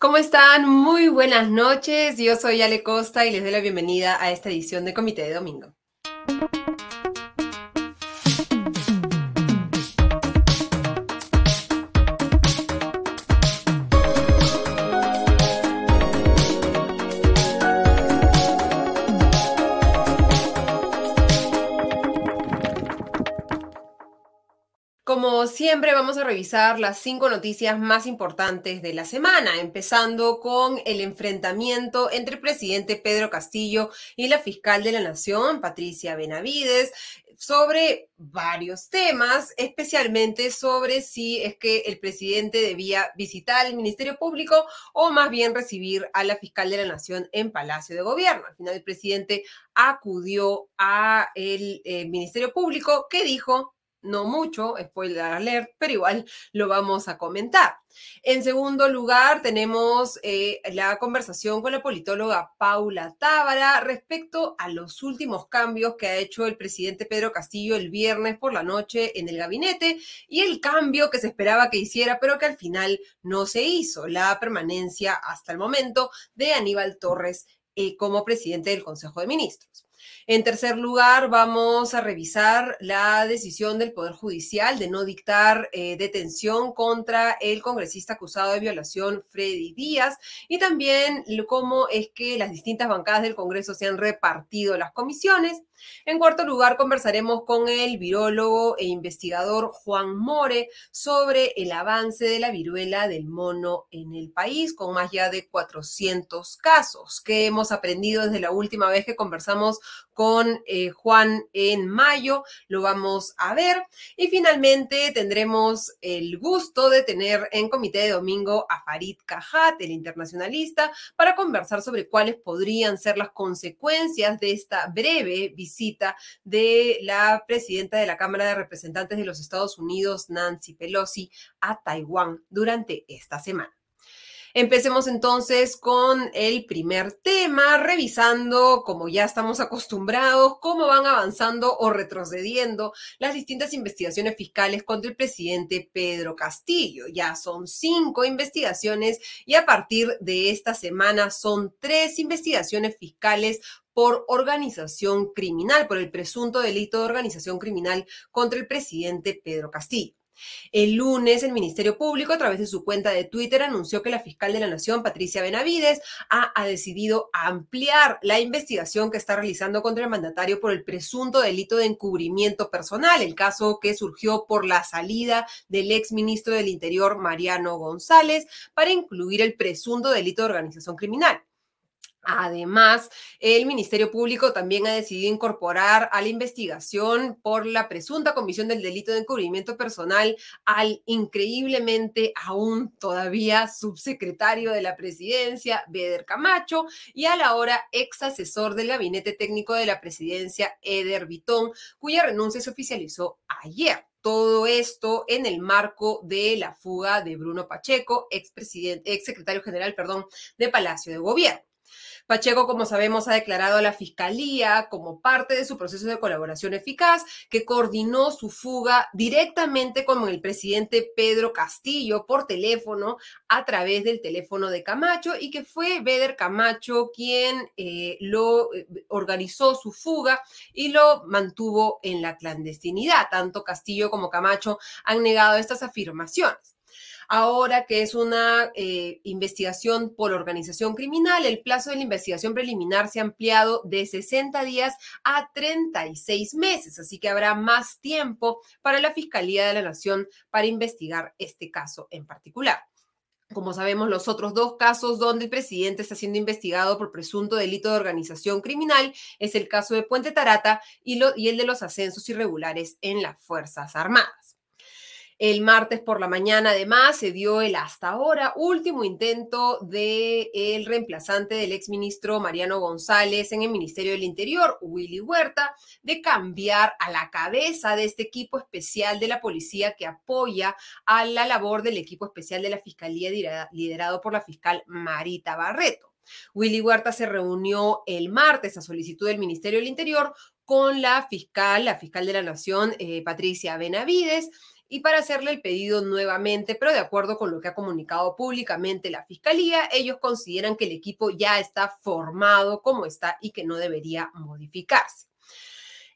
¿Cómo están? Muy buenas noches. Yo soy Ale Costa y les doy la bienvenida a esta edición de Comité de Domingo. Siempre, vamos a revisar las cinco noticias más importantes de la semana, empezando con el enfrentamiento entre el presidente Pedro Castillo y la fiscal de la Nación, Patricia Benavides, sobre varios temas, especialmente sobre si es que el presidente debía visitar el Ministerio Público o más bien recibir a la fiscal de la Nación en Palacio de Gobierno. Al final, el presidente acudió al eh, Ministerio Público que dijo no mucho, spoiler alert, pero igual lo vamos a comentar. En segundo lugar, tenemos eh, la conversación con la politóloga Paula Tábara respecto a los últimos cambios que ha hecho el presidente Pedro Castillo el viernes por la noche en el gabinete y el cambio que se esperaba que hiciera, pero que al final no se hizo, la permanencia hasta el momento de Aníbal Torres eh, como presidente del Consejo de Ministros. En tercer lugar, vamos a revisar la decisión del Poder Judicial de no dictar eh, detención contra el congresista acusado de violación, Freddy Díaz, y también cómo es que las distintas bancadas del Congreso se han repartido las comisiones. En cuarto lugar, conversaremos con el virólogo e investigador Juan More sobre el avance de la viruela del mono en el país, con más ya de 400 casos. que hemos aprendido desde la última vez que conversamos con eh, Juan en mayo, lo vamos a ver. Y finalmente tendremos el gusto de tener en comité de domingo a Farid Cajat, el internacionalista, para conversar sobre cuáles podrían ser las consecuencias de esta breve visita de la presidenta de la Cámara de Representantes de los Estados Unidos, Nancy Pelosi, a Taiwán durante esta semana. Empecemos entonces con el primer tema, revisando, como ya estamos acostumbrados, cómo van avanzando o retrocediendo las distintas investigaciones fiscales contra el presidente Pedro Castillo. Ya son cinco investigaciones y a partir de esta semana son tres investigaciones fiscales por organización criminal, por el presunto delito de organización criminal contra el presidente Pedro Castillo. El lunes, el Ministerio Público, a través de su cuenta de Twitter, anunció que la fiscal de la Nación, Patricia Benavides, ha, decidido ampliar la investigación que está realizando contra el mandatario por el presunto delito de encubrimiento personal, el caso que surgió por la salida del ex ministro del Interior, Mariano González, para incluir el presunto delito de organización criminal. Además, el Ministerio Público también ha decidido incorporar a la investigación por la presunta comisión del delito de encubrimiento personal al increíblemente aún todavía subsecretario de la presidencia, Beder Camacho, y al ahora ex asesor del gabinete técnico de la presidencia, Eder Vitón, cuya renuncia se oficializó ayer. Todo esto en el marco de la fuga de Bruno Pacheco, ex, ex secretario general perdón, de Palacio de Gobierno. Pacheco, como sabemos, ha declarado a la Fiscalía como parte de su proceso de colaboración eficaz que coordinó su fuga directamente con el presidente Pedro Castillo por teléfono a través del teléfono de Camacho y que fue Beder Camacho quien eh, lo eh, organizó su fuga y lo mantuvo en la clandestinidad. Tanto Castillo como Camacho han negado estas afirmaciones. Ahora que es una eh, investigación por organización criminal, el plazo de la investigación preliminar se ha ampliado de 60 días a 36 meses, así que habrá más tiempo para la Fiscalía de la Nación para investigar este caso en particular. Como sabemos, los otros dos casos donde el presidente está siendo investigado por presunto delito de organización criminal es el caso de Puente Tarata y, y el de los ascensos irregulares en las Fuerzas Armadas. El martes por la mañana, además, se dio el hasta ahora último intento del el reemplazante del exministro Mariano González en el Ministerio del Interior, Willy Huerta, de cambiar a la cabeza de este equipo especial de la policía que apoya a la labor del equipo especial de la Fiscalía liderado por la fiscal Marita Barreto. Willy Huerta se reunió el martes a solicitud del Ministerio del Interior con la fiscal, la fiscal de la Nación, eh, Patricia Benavides, y para hacerle el pedido nuevamente, pero de acuerdo con lo que ha comunicado públicamente la Fiscalía, ellos consideran que el equipo ya está formado como está y que no debería modificarse.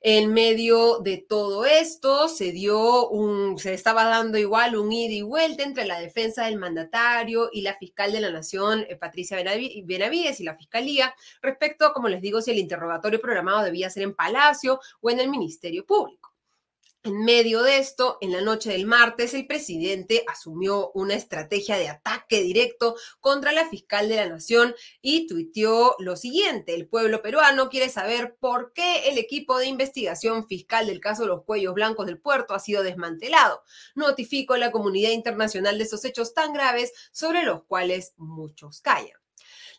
En medio de todo esto se dio un, se estaba dando igual un ida y vuelta entre la defensa del mandatario y la fiscal de la Nación, eh, Patricia Benavides, y la fiscalía respecto, como les digo, si el interrogatorio programado debía ser en Palacio o en el Ministerio Público. En medio de esto, en la noche del martes, el presidente asumió una estrategia de ataque directo contra la fiscal de la nación y tuiteó lo siguiente, el pueblo peruano quiere saber por qué el equipo de investigación fiscal del caso de los cuellos blancos del puerto ha sido desmantelado. Notifico a la comunidad internacional de estos hechos tan graves sobre los cuales muchos callan.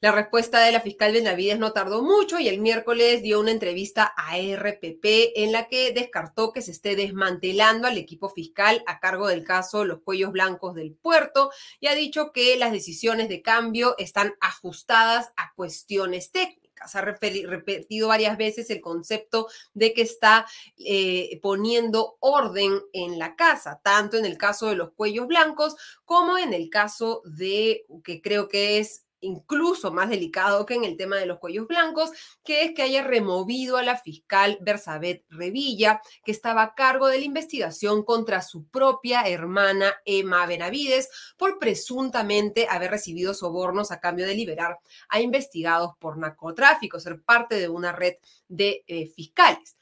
La respuesta de la fiscal Benavides no tardó mucho y el miércoles dio una entrevista a RPP en la que descartó que se esté desmantelando al equipo fiscal a cargo del caso Los Cuellos Blancos del Puerto y ha dicho que las decisiones de cambio están ajustadas a cuestiones técnicas. Ha repetido varias veces el concepto de que está eh, poniendo orden en la casa, tanto en el caso de los cuellos blancos como en el caso de, que creo que es incluso más delicado que en el tema de los cuellos blancos, que es que haya removido a la fiscal Bersabet Revilla, que estaba a cargo de la investigación contra su propia hermana Emma Benavides por presuntamente haber recibido sobornos a cambio de liberar a investigados por narcotráfico, ser parte de una red de eh, fiscales.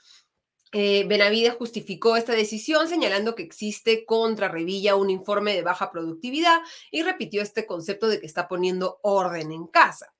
Eh, Benavides justificó esta decisión señalando que existe contra Revilla un informe de baja productividad y repitió este concepto de que está poniendo orden en casa.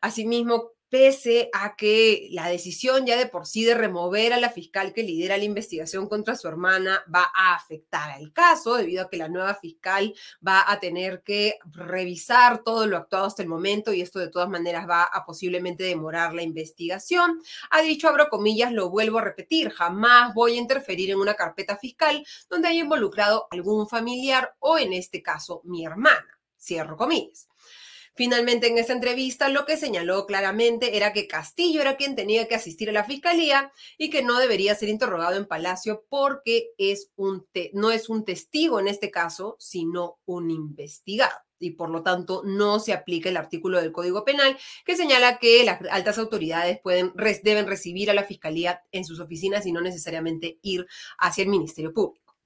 Asimismo, pese a que la decisión ya de por sí de remover a la fiscal que lidera la investigación contra su hermana va a afectar al caso, debido a que la nueva fiscal va a tener que revisar todo lo actuado hasta el momento y esto de todas maneras va a posiblemente demorar la investigación. Ha dicho, abro comillas, lo vuelvo a repetir, jamás voy a interferir en una carpeta fiscal donde haya involucrado algún familiar o en este caso mi hermana. Cierro comillas. Finalmente, en esta entrevista, lo que señaló claramente era que Castillo era quien tenía que asistir a la fiscalía y que no debería ser interrogado en Palacio porque es un no es un testigo en este caso, sino un investigado. Y por lo tanto no se aplica el artículo del Código Penal que señala que las altas autoridades pueden, deben recibir a la Fiscalía en sus oficinas y no necesariamente ir hacia el Ministerio Público.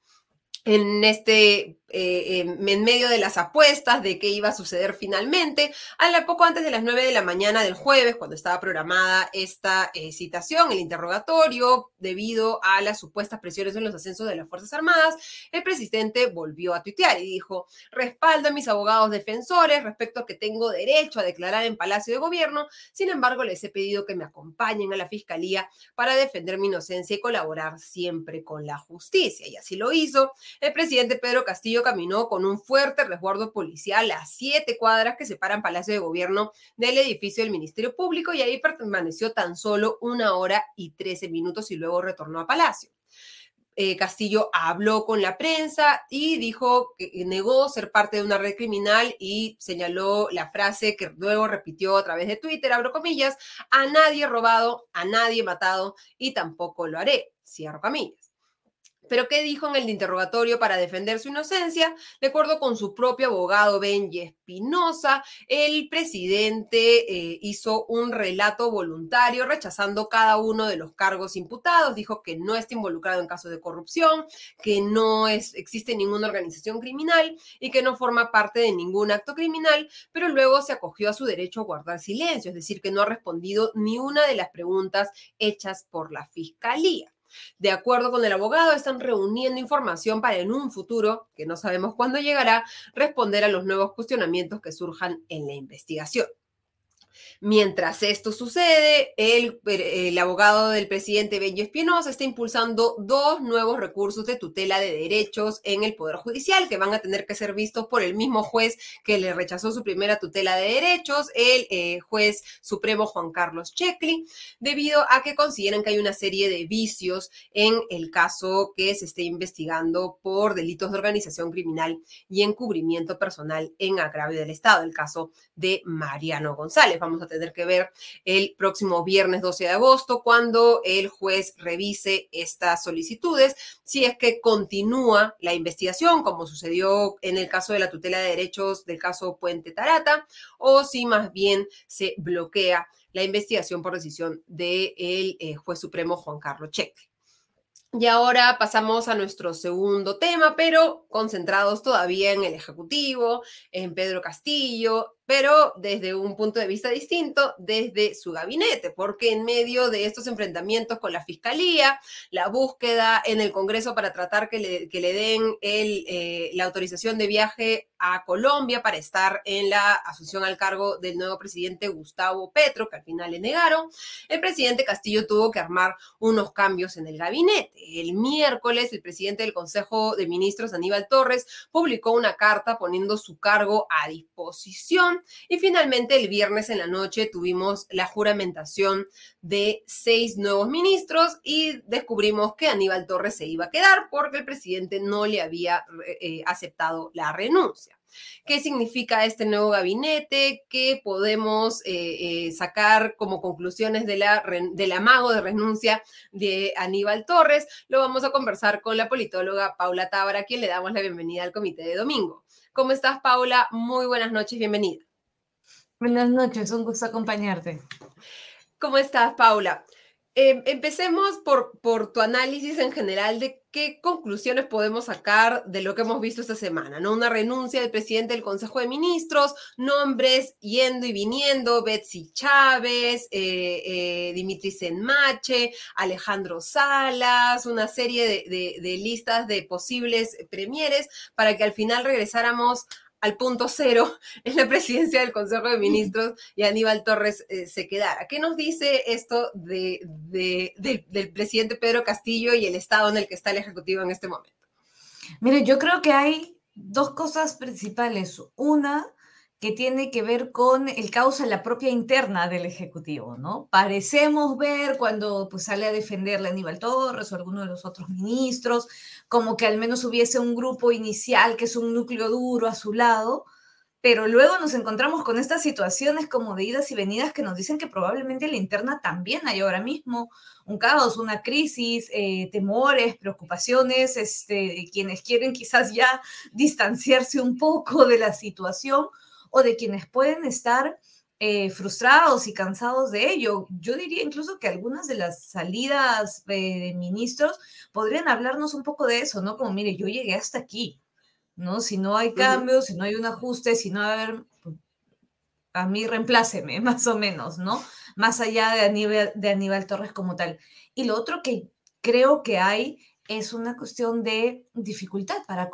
En este, eh, en medio de las apuestas de qué iba a suceder finalmente, a la poco antes de las 9 de la mañana del jueves, cuando estaba programada esta eh, citación, el interrogatorio, debido a las supuestas presiones en los ascensos de las Fuerzas Armadas, el presidente volvió a tuitear y dijo, respaldo a mis abogados defensores respecto a que tengo derecho a declarar en Palacio de Gobierno, sin embargo les he pedido que me acompañen a la Fiscalía para defender mi inocencia y colaborar siempre con la justicia. Y así lo hizo el presidente Pedro Castillo caminó con un fuerte resguardo policial a siete cuadras que separan Palacio de Gobierno del edificio del Ministerio Público y ahí permaneció tan solo una hora y trece minutos y luego retornó a Palacio. Eh, Castillo habló con la prensa y dijo que negó ser parte de una red criminal y señaló la frase que luego repitió a través de Twitter, abro comillas, a nadie robado, a nadie matado y tampoco lo haré, cierro comillas. Pero ¿qué dijo en el interrogatorio para defender su inocencia? De acuerdo con su propio abogado Benji Espinosa, el presidente eh, hizo un relato voluntario rechazando cada uno de los cargos imputados. Dijo que no está involucrado en casos de corrupción, que no existe ninguna organización criminal y que no forma parte de ningún acto criminal, pero luego se acogió a su derecho a guardar silencio, es decir, que no ha respondido ni una de las preguntas hechas por la fiscalía. De acuerdo con el abogado, están reuniendo información para en un futuro, que no sabemos cuándo llegará, responder a los nuevos cuestionamientos que surjan en la investigación. Mientras esto sucede, el, abogado del presidente Benjo Espinosa está impulsando dos nuevos recursos de tutela de derechos en el Poder Judicial que van a tener que ser vistos por el mismo juez que le rechazó su primera tutela de derechos, el eh, juez supremo Juan Carlos Checli, debido a que consideran que hay una serie de vicios en el caso que se esté investigando por delitos de organización criminal y encubrimiento personal en agravio del Estado, el caso de Mariano González vamos a tener que ver el próximo viernes 12 de agosto cuando el juez revise estas solicitudes, si es que continúa la investigación, como sucedió en el caso de la tutela de derechos del caso Puente Tarata, o si más bien se bloquea la investigación por decisión del eh, juez supremo Juan Carlos Cheque. Y ahora pasamos a nuestro segundo tema, pero concentrados todavía en el Ejecutivo, en Pedro Castillo, pero desde un punto de vista distinto, desde su gabinete, porque en medio de estos enfrentamientos con la Fiscalía, la búsqueda en el Congreso para tratar que le, den el, eh, la autorización de viaje a Colombia para estar en la asunción al cargo del nuevo presidente Gustavo Petro, que al final le negaron, el presidente Castillo tuvo que armar unos cambios en el gabinete. El miércoles, el presidente del Consejo de Ministros, Aníbal Torres, publicó una carta poniendo su cargo a disposición y finalmente el viernes en la noche tuvimos la juramentación de seis nuevos ministros y descubrimos que Aníbal Torres se iba a quedar porque el presidente no le había eh, aceptado la renuncia. ¿Qué significa este nuevo gabinete? ¿Qué podemos eh, eh, sacar como conclusiones de la, del amago de renuncia de Aníbal Torres? Lo vamos a conversar con la politóloga Paula Tábara, quien le damos la bienvenida al comité de domingo. ¿Cómo estás, Paula? Muy buenas noches, bienvenida. Buenas noches, un gusto acompañarte. ¿Cómo estás, Paula? Em, empecemos por, por tu análisis en general de qué conclusiones podemos sacar de lo que hemos visto esta semana, ¿no? Una renuncia del presidente del Consejo de Ministros, nombres yendo y viniendo, Betsy Chávez, eh, eh, Dimitri Alejandro Salas, una serie de, de listas de posibles premieres para que al final regresáramos al punto cero en la presidencia del Consejo de Ministros y Aníbal Torres eh, se quedara. ¿Qué nos dice esto de, del presidente Pedro Castillo y el estado en el que está el Ejecutivo en este momento? Mire, yo creo que hay dos cosas principales. Una, que tiene que ver con el caos en la propia interna del Ejecutivo, ¿no? Parecemos ver cuando pues, sale a defenderle a Aníbal Torres o alguno de los otros ministros, como que al menos hubiese un grupo inicial que es un núcleo duro a su lado, pero luego nos encontramos con estas situaciones como de idas y venidas que nos dicen que probablemente en la interna también hay ahora mismo un caos, una crisis, eh, temores, preocupaciones, este, quienes quieren quizás ya distanciarse un poco de la situación o de quienes pueden estar eh, frustrados y cansados de ello. Yo diría incluso que algunas de las salidas de ministros podrían hablarnos un poco de eso, ¿no? Como, mire, yo llegué hasta aquí, ¿no? Si no hay cambios, si no hay un ajuste, si no hay, a ver, a mí reempláceme, más o menos, ¿no? Más allá de Aníbal, de Aníbal Torres como tal. Y lo otro que creo que hay es una cuestión de dificultad para,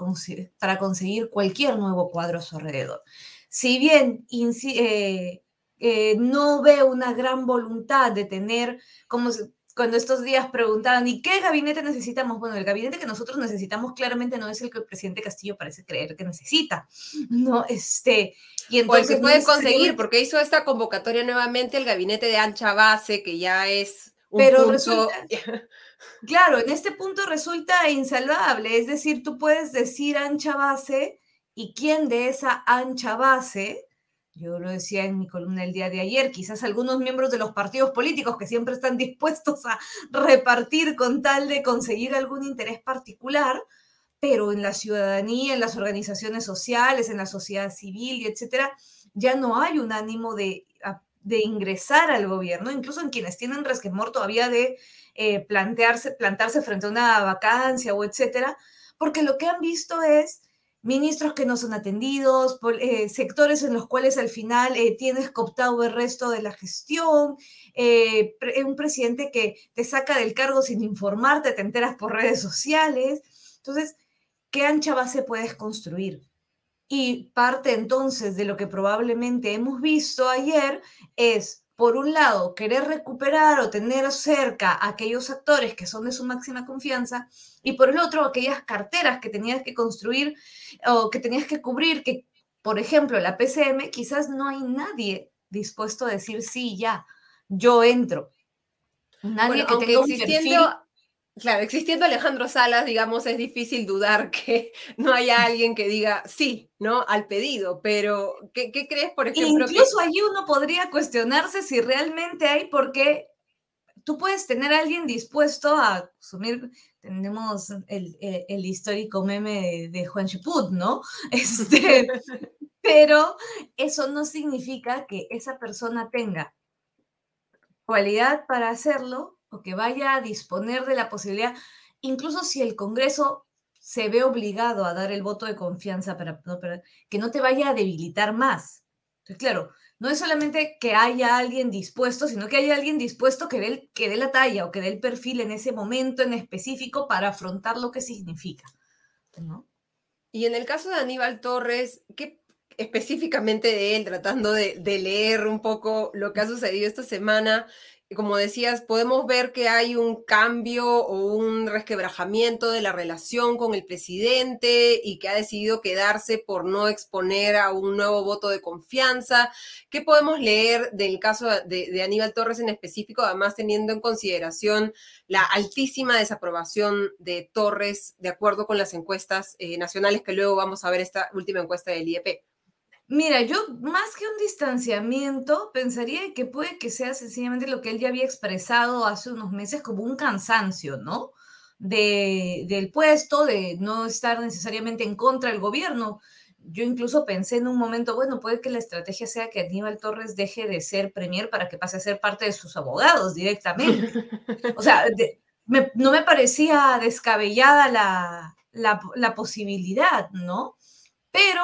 para conseguir cualquier nuevo cuadro a su alrededor si bien eh, eh, no veo una gran voluntad de tener, como cuando estos días preguntaban, ¿y qué gabinete necesitamos? Bueno, el gabinete que nosotros necesitamos claramente no es el que el presidente Castillo parece creer que necesita, ¿no? Este, y entonces... O puede conseguir, porque hizo esta convocatoria nuevamente el gabinete de ancha base, que ya es un Pero Resulta, claro, en este punto resulta insalvable, es decir, tú puedes decir ancha base y quién de esa ancha base, yo lo decía en mi columna el día de ayer, quizás algunos miembros de los partidos políticos que siempre están dispuestos a repartir con tal de conseguir algún interés particular, pero en la ciudadanía, en las organizaciones sociales, en la sociedad civil y etcétera, ya no hay un ánimo de, de ingresar al gobierno, incluso en quienes tienen resquemor todavía de eh, plantearse, plantarse frente a una vacancia o etcétera, porque lo que han visto es ministros que no son atendidos, eh, sectores en los cuales al final eh, tienes cooptado el resto de la gestión, eh, un presidente que te saca del cargo sin informarte, te enteras por redes sociales. Entonces, ¿qué ancha base puedes construir? Y parte entonces de lo que probablemente hemos visto ayer es por un lado, querer recuperar o tener cerca a aquellos actores que son de su máxima confianza, y por el otro, aquellas carteras que tenías que construir o que tenías que cubrir, que, por ejemplo, la PCM, quizás no hay nadie dispuesto a decir, sí, ya, yo entro. Nadie que tenga un perfil Claro, existiendo Alejandro Salas, digamos, es difícil dudar que no haya alguien que diga sí, ¿no? Al pedido, pero ¿qué, crees, por ejemplo? Incluso allí uno podría cuestionarse si realmente hay, porque tú puedes tener a alguien dispuesto a asumir, tenemos el, histórico meme de, Juan Chiput, ¿no? Este, pero eso no significa que esa persona tenga cualidad para hacerlo o que vaya a disponer de la posibilidad, incluso si el Congreso se ve obligado a dar el voto de confianza para, que no te vaya a debilitar más. Entonces, claro, no es solamente que haya alguien dispuesto, sino que haya alguien dispuesto que dé, la talla o que dé el perfil en ese momento en específico para afrontar lo que significa. Y en el caso de Aníbal Torres, ¿qué específicamente de él, tratando de leer un poco lo que ha sucedido esta semana? Como decías, podemos ver que hay un cambio o un resquebrajamiento de la relación con el presidente y que ha decidido quedarse por no exponer a un nuevo voto de confianza. ¿Qué podemos leer del caso de, Aníbal Torres en específico, además teniendo en consideración la altísima desaprobación de Torres de acuerdo con las encuestas eh, nacionales que luego vamos a ver esta última encuesta del IEP? Mira, yo más que un distanciamiento, pensaría que puede que sea sencillamente lo que él ya había expresado hace unos meses como un cansancio, ¿no? De, del puesto, de no estar necesariamente en contra del gobierno. Yo incluso pensé en un momento, bueno, puede que la estrategia sea que Aníbal Torres deje de ser premier para que pase a ser parte de sus abogados directamente. O sea, no me parecía descabellada la, la, la posibilidad, ¿no? Pero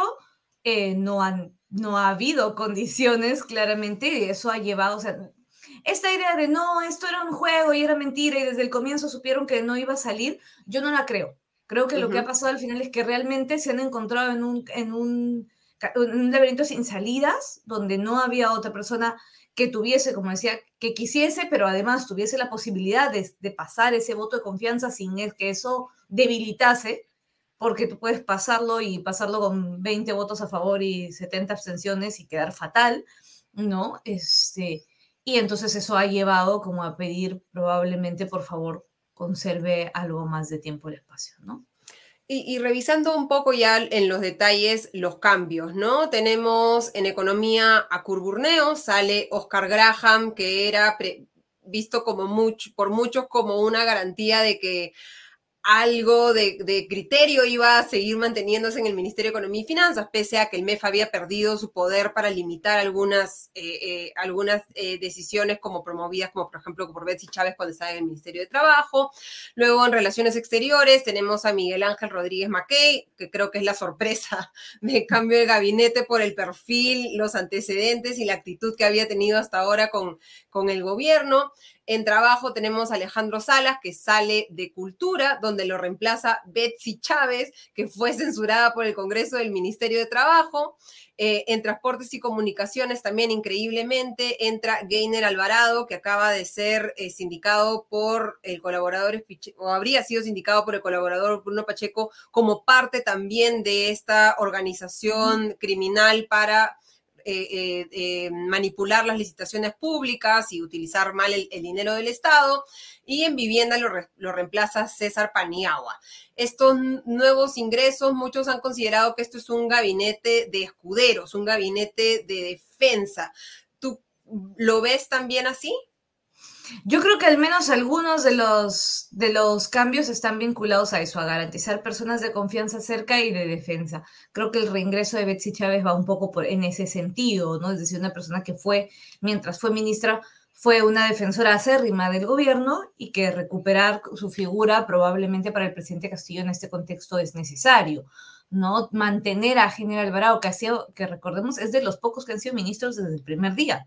eh, no, han, no ha habido condiciones claramente y eso ha llevado, o sea, esta idea de no, esto era un juego y era mentira y desde el comienzo supieron que no iba a salir, yo no la creo. Creo que lo que ha pasado al final es que realmente se han encontrado en un, en un, un laberinto sin salidas, donde no había otra persona que tuviese, como decía, que quisiese, pero además tuviese la posibilidad de, de pasar ese voto de confianza sin que eso debilitase porque tú puedes pasarlo y pasarlo con 20 votos a favor y 70 abstenciones y quedar fatal, ¿no? Este, y entonces eso ha llevado como a pedir probablemente, por favor, conserve algo más de tiempo el espacio, ¿no? Y, revisando un poco ya en los detalles los cambios, ¿no? Tenemos en economía a Curburneo, sale Oscar Graham, que era visto como mucho, por muchos como una garantía de que algo de, criterio iba a seguir manteniéndose en el Ministerio de Economía y Finanzas, pese a que el MEF había perdido su poder para limitar algunas, eh, eh, algunas eh, decisiones como promovidas, como por ejemplo por Betsy Chávez cuando estaba en el Ministerio de Trabajo. Luego en Relaciones Exteriores tenemos a Miguel Ángel Rodríguez Mackey, que creo que es la sorpresa de cambio de gabinete por el perfil, los antecedentes y la actitud que había tenido hasta ahora con, con el gobierno. En trabajo tenemos a Alejandro Salas, que sale de Cultura, donde lo reemplaza Betsy Chávez, que fue censurada por el Congreso del Ministerio de Trabajo. Eh, en Transportes y Comunicaciones también increíblemente entra Gainer Alvarado, que acaba de ser eh, sindicado por el colaborador, o habría sido sindicado por el colaborador Bruno Pacheco como parte también de esta organización criminal para eh, eh, eh, manipular las licitaciones públicas y utilizar mal el, dinero del Estado. Y en vivienda lo, reemplaza César Paniagua. Estos nuevos ingresos, muchos han considerado que esto es un gabinete de escuderos, un gabinete de defensa. ¿Tú lo ves también así? Yo creo que al menos algunos de los, de los cambios están vinculados a eso, a garantizar personas de confianza cerca y de defensa. Creo que el reingreso de Betsy Chávez va un poco por, en ese sentido, ¿no? Es decir, una persona que fue, mientras fue ministra, fue una defensora acérrima del gobierno y que recuperar su figura probablemente para el presidente Castillo en este contexto es necesario. ¿no? Mantener a General Alvarado, que, ha sido, que recordemos es de los pocos que han sido ministros desde el primer día.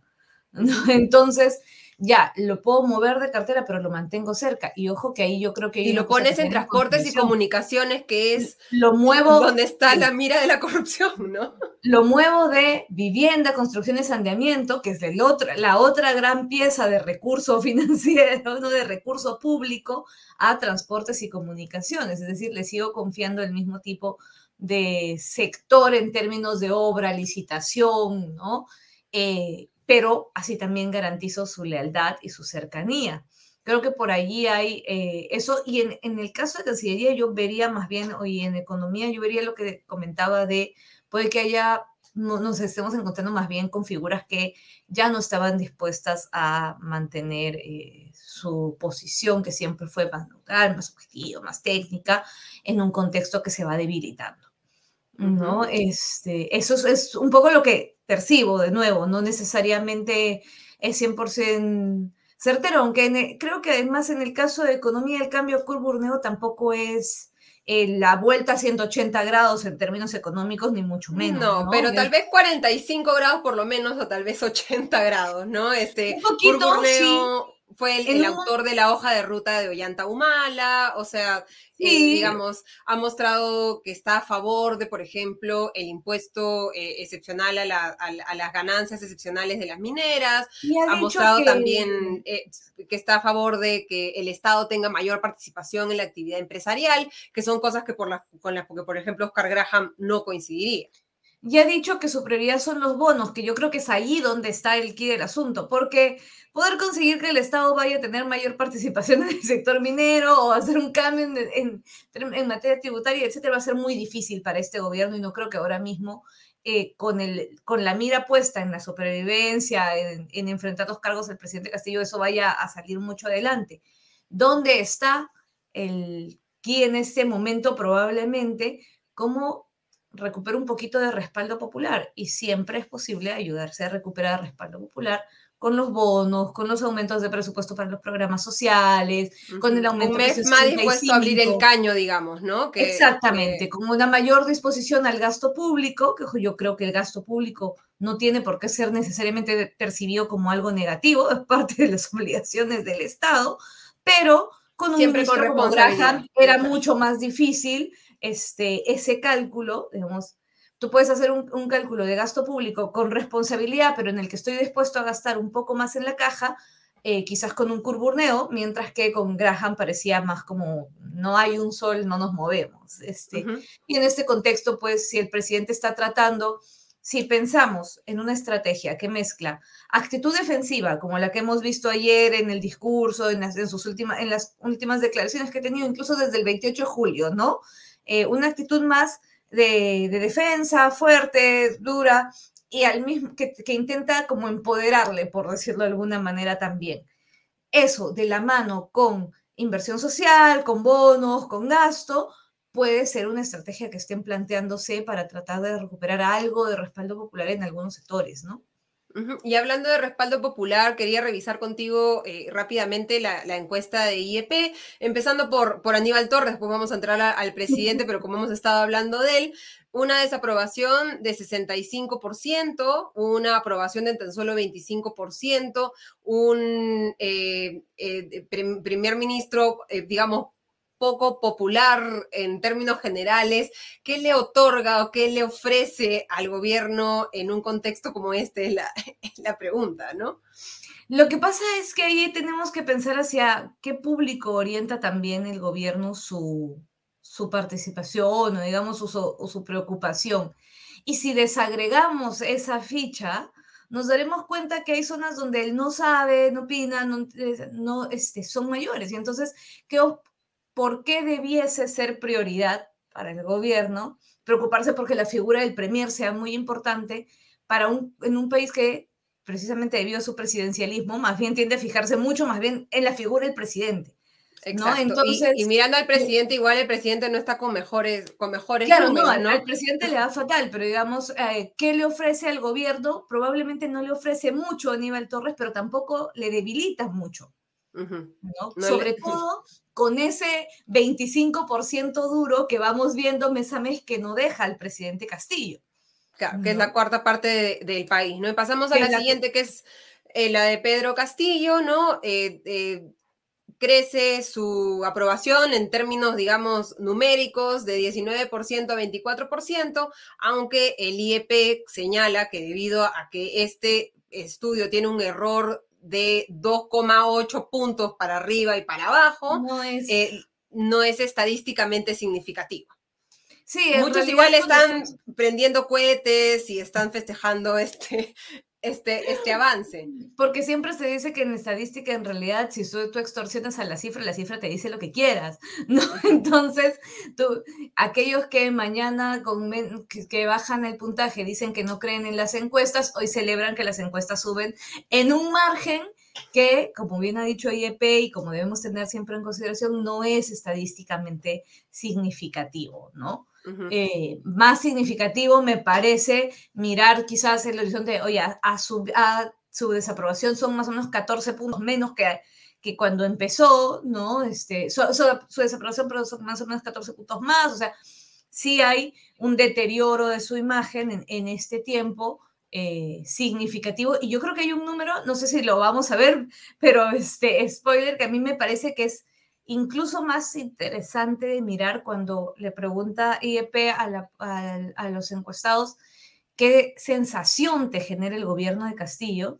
Entonces, ya, lo puedo mover de cartera, pero lo mantengo cerca. Y ojo que ahí yo creo que... Y lo pones en transportes y comunicaciones, que es lo muevo, donde está la mira de la corrupción, ¿no? Lo muevo de vivienda, construcciones, sandeamiento, que es el otro, la otra gran pieza de recurso financiero, ¿no? de recurso público, a transportes y comunicaciones. Es decir, le sigo confiando el mismo tipo de sector en términos de obra, licitación, ¿no? Eh, pero así también garantizo su lealtad y su cercanía. Creo que por allí hay eh, eso. Y en, en, el caso de Cancillería, yo vería más bien, y en economía, yo vería lo que comentaba de, puede que haya, no, nos estemos encontrando más bien con figuras que ya no estaban dispuestas a mantener eh, su posición, que siempre fue más neutral, más objetiva, más técnica, en un contexto que se va debilitando. ¿no? Este, eso es, es, un poco lo que percibo de nuevo, no necesariamente es 100% certero, aunque creo que además en el caso de economía el cambio Burneo tampoco es eh, la vuelta a 180 grados en términos económicos, ni mucho menos. No, ¿no? pero tal vez 45 grados por lo menos, o tal vez 80 grados, ¿no? Este, un poquito, sí fue el, el autor de la hoja de ruta de Ollanta Humala, o sea, sí. eh, digamos, ha mostrado que está a favor de, por ejemplo, el impuesto eh, excepcional a, la, a, a, las ganancias excepcionales de las mineras, ha, ha mostrado que... también eh, que está a favor de que el Estado tenga mayor participación en la actividad empresarial, que son cosas que por con las que, por ejemplo, Oscar Graham no coincidiría y ha dicho que su prioridad son los bonos, que yo creo que es ahí donde está el quid del asunto, porque poder conseguir que el Estado vaya a tener mayor participación en el sector minero o hacer un cambio en, en, en materia tributaria, etcétera, va a ser muy difícil para este gobierno y no creo que ahora mismo, eh, con, el, con la mira puesta en la supervivencia, en, en enfrentar los cargos del presidente Castillo, eso vaya a salir mucho adelante. ¿Dónde está el quid en este momento? Probablemente como recupera un poquito de respaldo popular y siempre es posible ayudarse a recuperar respaldo popular con los bonos, con los aumentos de presupuesto para los programas sociales, uh -huh. con el aumento un mes de más dispuesto a abrir el caño, digamos, ¿no? Que, Exactamente, que... con una mayor disposición al gasto público, que yo creo que el gasto público no tiene por qué ser necesariamente percibido como algo negativo, es parte de las obligaciones del Estado, pero con un Siempre ministro como Graham era mucho más difícil este, ese cálculo, digamos, tú puedes hacer un, un, cálculo de gasto público con responsabilidad, pero en el que estoy dispuesto a gastar un poco más en la caja, eh, quizás con un curburneo, mientras que con Graham parecía más como no hay un sol, no nos movemos. Este, uh -huh. Y en este contexto, pues, si el presidente está tratando, si pensamos en una estrategia que mezcla actitud defensiva, como la que hemos visto ayer en el discurso, en las, en sus últimas, en las últimas declaraciones que ha tenido, incluso desde el 28 de julio, ¿no? Eh, una actitud más de, de, defensa, fuerte, dura, y al mismo que, que, intenta como empoderarle, por decirlo de alguna manera también. Eso de la mano con inversión social, con bonos, con gasto, puede ser una estrategia que estén planteándose para tratar de recuperar algo de respaldo popular en algunos sectores, ¿no? Y hablando de respaldo popular, quería revisar contigo eh, rápidamente la, encuesta de IEP, empezando por, por Aníbal Torres, después vamos a entrar al presidente, pero como hemos estado hablando de él, una desaprobación de 65%, una aprobación de tan solo 25%, un eh, eh, primer ministro, digamos, poco popular en términos generales, ¿qué le otorga o qué le ofrece al gobierno en un contexto como este? Es la, pregunta, ¿no? Lo que pasa es que ahí tenemos que pensar hacia qué público orienta también el gobierno su, su participación o digamos su, o su preocupación. Y si desagregamos esa ficha, nos daremos cuenta que hay zonas donde él no sabe, no opina, no, no este, son mayores. Y entonces, ¿qué, por qué debiese ser prioridad para el gobierno preocuparse porque la figura del premier sea muy importante para un, en un país que precisamente debido a su presidencialismo más bien tiende a fijarse mucho más bien en la figura del presidente. Exacto. ¿no? Entonces, y, y, mirando al presidente, igual el presidente no está con mejores, con mejores claro, números, no, ¿no? Al presidente le da fatal, pero digamos, eh, ¿qué le ofrece al gobierno? Probablemente no le ofrece mucho a Aníbal Torres, pero tampoco le debilita mucho. Uh -huh. ¿no? No Sobre le... todo con ese 25% duro que vamos viendo mes a mes que no deja al presidente Castillo. Claro, que es la cuarta parte de, del país, ¿no? Y pasamos a la, la, siguiente, que es eh, la de Pedro Castillo, ¿no? Eh, eh, crece su aprobación en términos, digamos, numéricos de 19% a 24%, aunque el IEP señala que debido a que este estudio tiene un error de 2,8 puntos para arriba y para abajo, no es, eh, no es estadísticamente significativo. Sí, Muchos igual están prendiendo cohetes y están festejando este, este, este avance. Porque siempre se dice que en estadística, en realidad, si tú, extorsionas a la cifra, la cifra te dice lo que quieras, ¿no? Entonces, aquellos que mañana que, bajan el puntaje dicen que no creen en las encuestas, hoy celebran que las encuestas suben en un margen que, como bien ha dicho IEP y como debemos tener siempre en consideración, no es estadísticamente significativo, ¿no? Eh, más significativo me parece mirar quizás el horizonte, oye, a, su, su, desaprobación son más o menos 14 puntos menos que, que cuando empezó, ¿no? Este, su, su, desaprobación, pero son más o menos 14 puntos más, o sea, sí hay un deterioro de su imagen en, en este tiempo. Eh, significativo y yo creo que hay un número, no sé si lo vamos a ver, pero este spoiler que a mí me parece que es incluso más interesante de mirar cuando le pregunta IEP a, los encuestados qué sensación te genera el gobierno de Castillo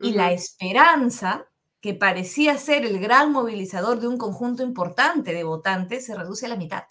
y la esperanza que parecía ser el gran movilizador de un conjunto importante de votantes se reduce a la mitad.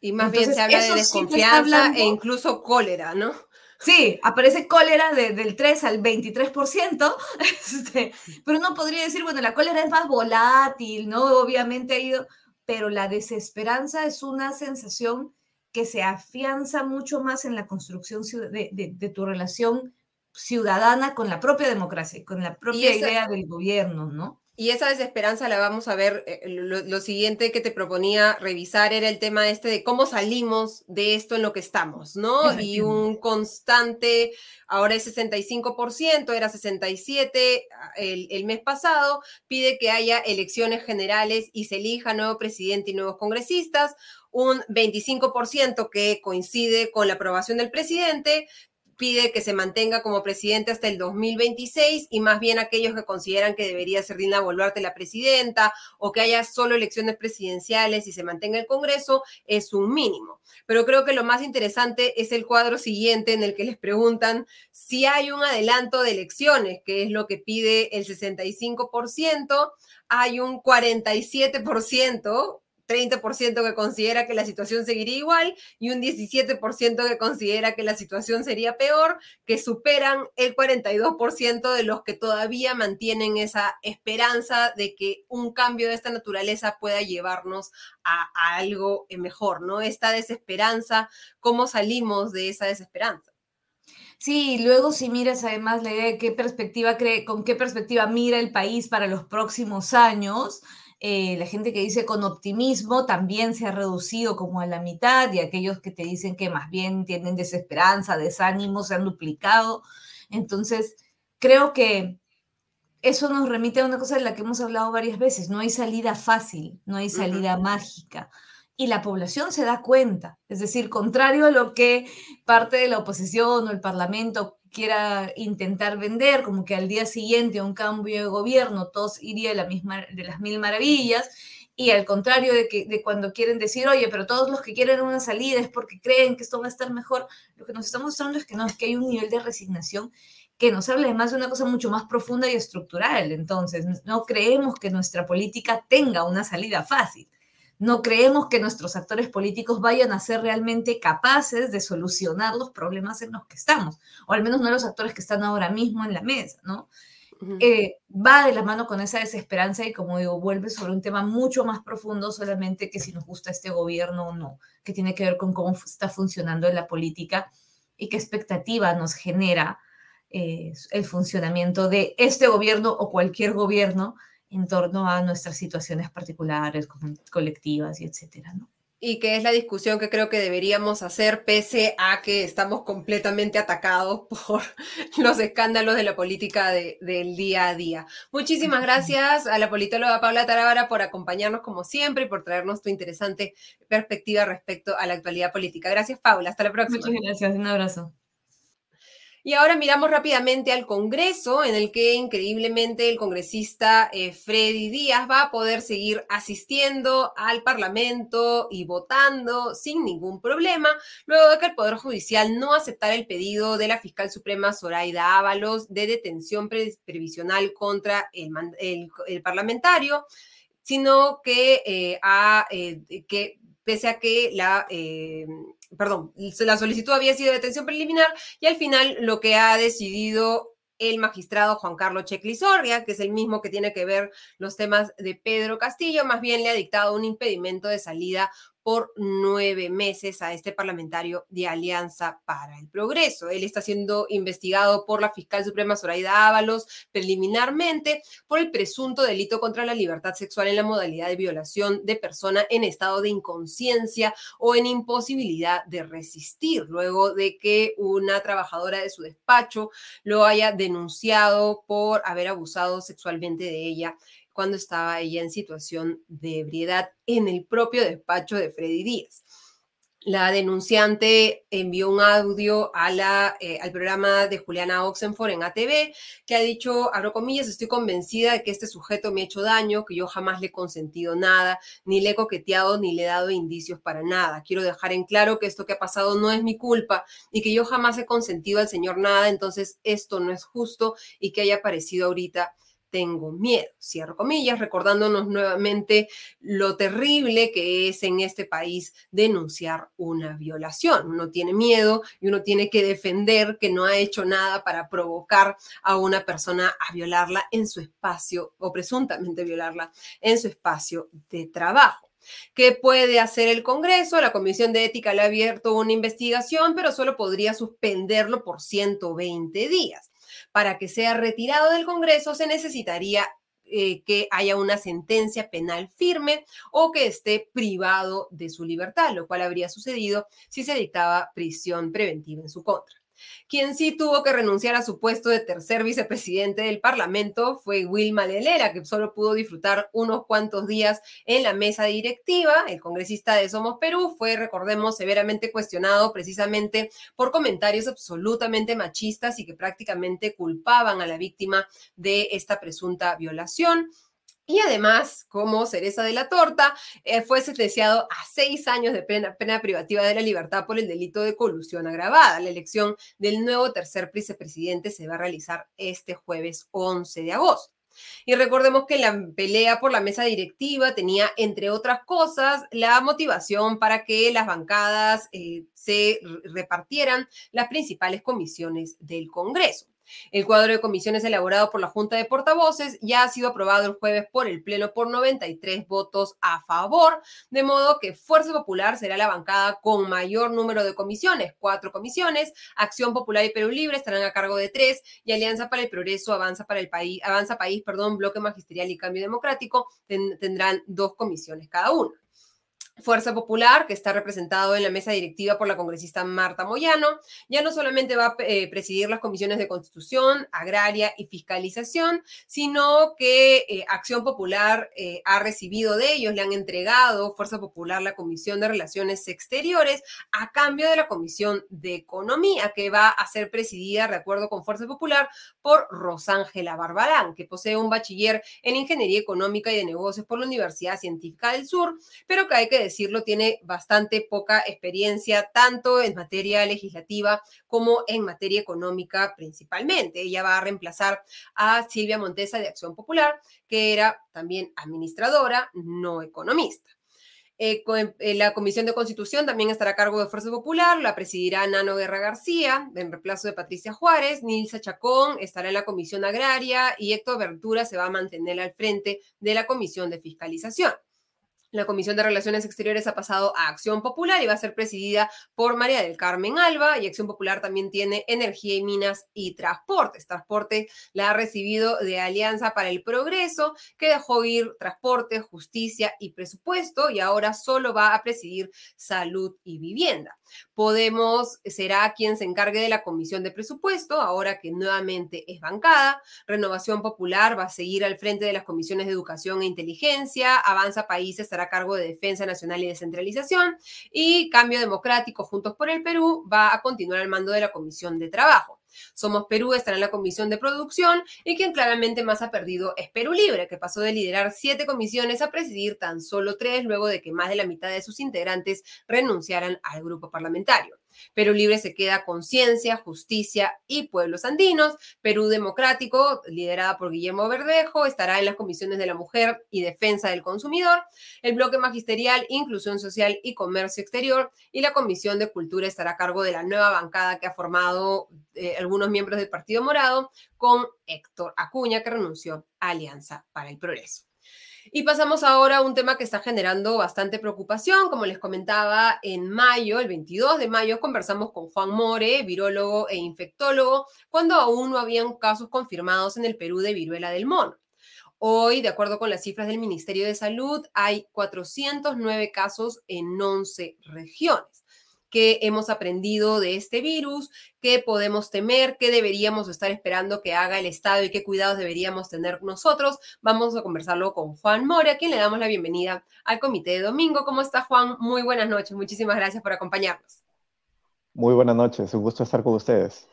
Y más bien se habla de desconfianza e incluso cólera, ¿no? Sí, aparece cólera del 3 al 23%, este, pero no podría decir, bueno, la cólera es más volátil, ¿no? Obviamente ha ido, pero la desesperanza es una sensación que se afianza mucho más en la construcción de, de, tu relación ciudadana con la propia democracia, con la propia idea del gobierno, ¿no? Y esa desesperanza la vamos a ver. Eh, lo, siguiente que te proponía revisar era el tema este de cómo salimos de esto en lo que estamos, ¿no? Y un constante, ahora es 65%, era 67% ah, el, el mes pasado, pide que haya elecciones generales y se elija nuevo presidente y nuevos congresistas un 25% que coincide con la aprobación del presidente, pide que se mantenga como presidente hasta el 2026 y más bien aquellos que consideran que debería ser Dina Boluarte la presidenta o que haya solo elecciones presidenciales y se mantenga el Congreso es un mínimo. Pero creo que lo más interesante es el cuadro siguiente en el que les preguntan si hay un adelanto de elecciones, que es lo que pide el 65%, hay un 47% 30% que considera que la situación seguiría igual y un 17% que considera que la situación sería peor, que superan el 42% de los que todavía mantienen esa esperanza de que un cambio de esta naturaleza pueda llevarnos a, algo mejor, ¿no? Esta desesperanza, ¿cómo salimos de esa desesperanza? Sí, luego si miras además la idea de qué perspectiva cree, con qué perspectiva mira el país para los próximos años, eh, la gente que dice con optimismo también se ha reducido como a la mitad y aquellos que te dicen que más bien tienen desesperanza, desánimo, se han duplicado. Entonces, creo que eso nos remite a una cosa de la que hemos hablado varias veces, no hay salida fácil, no hay salida mágica. Y la población se da cuenta, es decir, contrario a lo que parte de la oposición o el Parlamento quiera intentar vender, como que al día siguiente a un cambio de gobierno todos iría de, la misma, de las mil maravillas, y al contrario de, que, de cuando quieren decir, oye, pero todos los que quieren una salida es porque creen que esto va a estar mejor, lo que nos está mostrando es que no, es que hay un nivel de resignación que nos habla además de una cosa mucho más profunda y estructural. Entonces, no creemos que nuestra política tenga una salida fácil no creemos que nuestros actores políticos vayan a ser realmente capaces de solucionar los problemas en los que estamos, o al menos no los actores que están ahora mismo en la mesa, ¿no? Eh, va de la mano con esa desesperanza y como digo, vuelve sobre un tema mucho más profundo solamente que si nos gusta este gobierno o no, que tiene que ver con cómo está funcionando la política y qué expectativa nos genera eh, el funcionamiento de este gobierno o cualquier gobierno en torno a nuestras situaciones particulares, colectivas y etcétera, ¿no? Y que es la discusión que creo que deberíamos hacer pese a que estamos completamente atacados por los escándalos de la política del día a día. Muchísimas gracias a la politóloga Paula Tarabara por acompañarnos como siempre y por traernos tu interesante perspectiva respecto a la actualidad política. Gracias Paula, hasta la próxima. Muchas gracias, un abrazo. Y ahora miramos rápidamente al Congreso, en el que increíblemente el congresista eh, Freddy Díaz va a poder seguir asistiendo al Parlamento y votando sin ningún problema, luego de que el Poder Judicial no aceptara el pedido de la fiscal suprema Zoraida Ábalos de detención previsional contra el, parlamentario, sino que, eh, a, eh, que pese a que la perdón, la solicitud había sido de detención preliminar y al final lo que ha decidido el magistrado Juan Carlos Checlisorria, que es el mismo que tiene que ver los temas de Pedro Castillo, más bien le ha dictado un impedimento de salida por nueve meses a este parlamentario de Alianza para el Progreso. Él está siendo investigado por la fiscal suprema Zoraida Ábalos preliminarmente por el presunto delito contra la libertad sexual en la modalidad de violación de persona en estado de inconsciencia o en imposibilidad de resistir, luego de que una trabajadora de su despacho lo haya denunciado por haber abusado sexualmente de ella cuando estaba ella en situación de ebriedad en el propio despacho de Freddy Díaz. La denunciante envió un audio eh, al programa de Juliana Oxenford en ATV que ha dicho, abro estoy convencida de que este sujeto me ha hecho daño, que yo jamás le he consentido nada, ni le he coqueteado, ni le he dado indicios para nada. Quiero dejar en claro que esto que ha pasado no es mi culpa y que yo jamás he consentido al señor nada, entonces esto no es justo y que haya aparecido ahorita tengo miedo, cierro comillas, recordándonos nuevamente lo terrible que es en este país denunciar una violación. Uno tiene miedo y uno tiene que defender que no ha hecho nada para provocar a una persona a violarla en su espacio o presuntamente violarla en su espacio de trabajo. ¿Qué puede hacer el Congreso? La Comisión de Ética le ha abierto una investigación, pero solo podría suspenderlo por 120 días para que sea retirado del Congreso se necesitaría eh, que haya una sentencia penal firme o que esté privado de su libertad, lo cual habría sucedido si se dictaba prisión preventiva en su contra. Quien sí tuvo que renunciar a su puesto de tercer vicepresidente del Parlamento fue Wilma Lelera, que solo pudo disfrutar unos cuantos días en la mesa directiva. El congresista de Somos Perú fue, recordemos, severamente cuestionado precisamente por comentarios absolutamente machistas y que prácticamente culpaban a la víctima de esta presunta violación. Y además, como cereza de la torta, eh, fue sentenciado a seis años de pena, privativa de la libertad por el delito de colusión agravada. La elección del nuevo tercer vicepresidente se va a realizar este jueves 11 de agosto. Y recordemos que la pelea por la mesa directiva tenía, entre otras cosas, la motivación para que las bancadas eh, se repartieran las principales comisiones del Congreso. El cuadro de comisiones elaborado por la Junta de Portavoces ya ha sido aprobado el jueves por el Pleno por 93 votos a favor, de modo que Fuerza Popular será la bancada con mayor número de comisiones, cuatro comisiones, Acción Popular y Perú Libre estarán a cargo de tres y Alianza para el Progreso, Avanza para el País, Avanza País, perdón, Bloque Magisterial y Cambio Democrático tendrán dos comisiones cada uno. Fuerza Popular, que está representado en la mesa directiva por la congresista Marta Moyano, ya no solamente va a eh, presidir las comisiones de Constitución, Agraria y Fiscalización, sino que eh, Acción Popular eh, ha recibido de ellos, le han entregado Fuerza Popular la Comisión de Relaciones Exteriores a cambio de la Comisión de Economía, que va a ser presidida, de acuerdo con Fuerza Popular, por Rosángela Barbarán, que posee un bachiller en Ingeniería Económica y de Negocios por la Universidad Científica del Sur, pero que hay que decirlo, tiene bastante poca experiencia, tanto en materia legislativa como en materia económica principalmente. Ella va a reemplazar a Silvia Montesa de Acción Popular, que era también administradora, no economista. Eh, la Comisión de Constitución también estará a cargo de Fuerza Popular, la presidirá Nano Guerra García, en reemplazo de Patricia Juárez, Nilsa Chacón estará en la Comisión Agraria y Héctor Bertura se va a mantener al frente de la Comisión de Fiscalización. La Comisión de Relaciones Exteriores ha pasado a Acción Popular y va a ser presidida por María del Carmen Alba. Y Acción Popular también tiene Energía y Minas y Transportes. Transporte la ha recibido de Alianza para el Progreso, que dejó ir Transporte, Justicia y Presupuesto y ahora solo va a presidir Salud y Vivienda. Podemos será quien se encargue de la Comisión de Presupuesto, ahora que nuevamente es bancada. Renovación Popular va a seguir al frente de las comisiones de Educación e Inteligencia. Avanza Países a cargo de Defensa Nacional y Descentralización y Cambio Democrático Juntos por el Perú va a continuar al mando de la Comisión de Trabajo. Somos Perú estará en la comisión de producción y quien claramente más ha perdido es Perú Libre, que pasó de liderar siete comisiones a presidir tan solo tres luego de que más de la mitad de sus integrantes renunciaran al grupo parlamentario. Perú Libre se queda con ciencia, justicia y pueblos andinos. Perú Democrático, liderada por Guillermo Verdejo, estará en las comisiones de la mujer y defensa del consumidor. El bloque magisterial, inclusión social y comercio exterior. Y la comisión de cultura estará a cargo de la nueva bancada que ha formado eh, algunos miembros del Partido Morado con Héctor Acuña, que renunció a Alianza para el Progreso. Y pasamos ahora a un tema que está generando bastante preocupación. Como les comentaba, en mayo, el 22 de mayo, conversamos con Juan More, virólogo e infectólogo, cuando aún no habían casos confirmados en el Perú de viruela del mono. Hoy, de acuerdo con las cifras del Ministerio de Salud, hay 409 casos en 11 regiones qué hemos aprendido de este virus, qué podemos temer, qué deberíamos estar esperando que haga el Estado y qué cuidados deberíamos tener nosotros. Vamos a conversarlo con Juan More, a quien le damos la bienvenida al comité de domingo. ¿Cómo está Juan? Muy buenas noches. Muchísimas gracias por acompañarnos. Muy buenas noches. Un gusto estar con ustedes.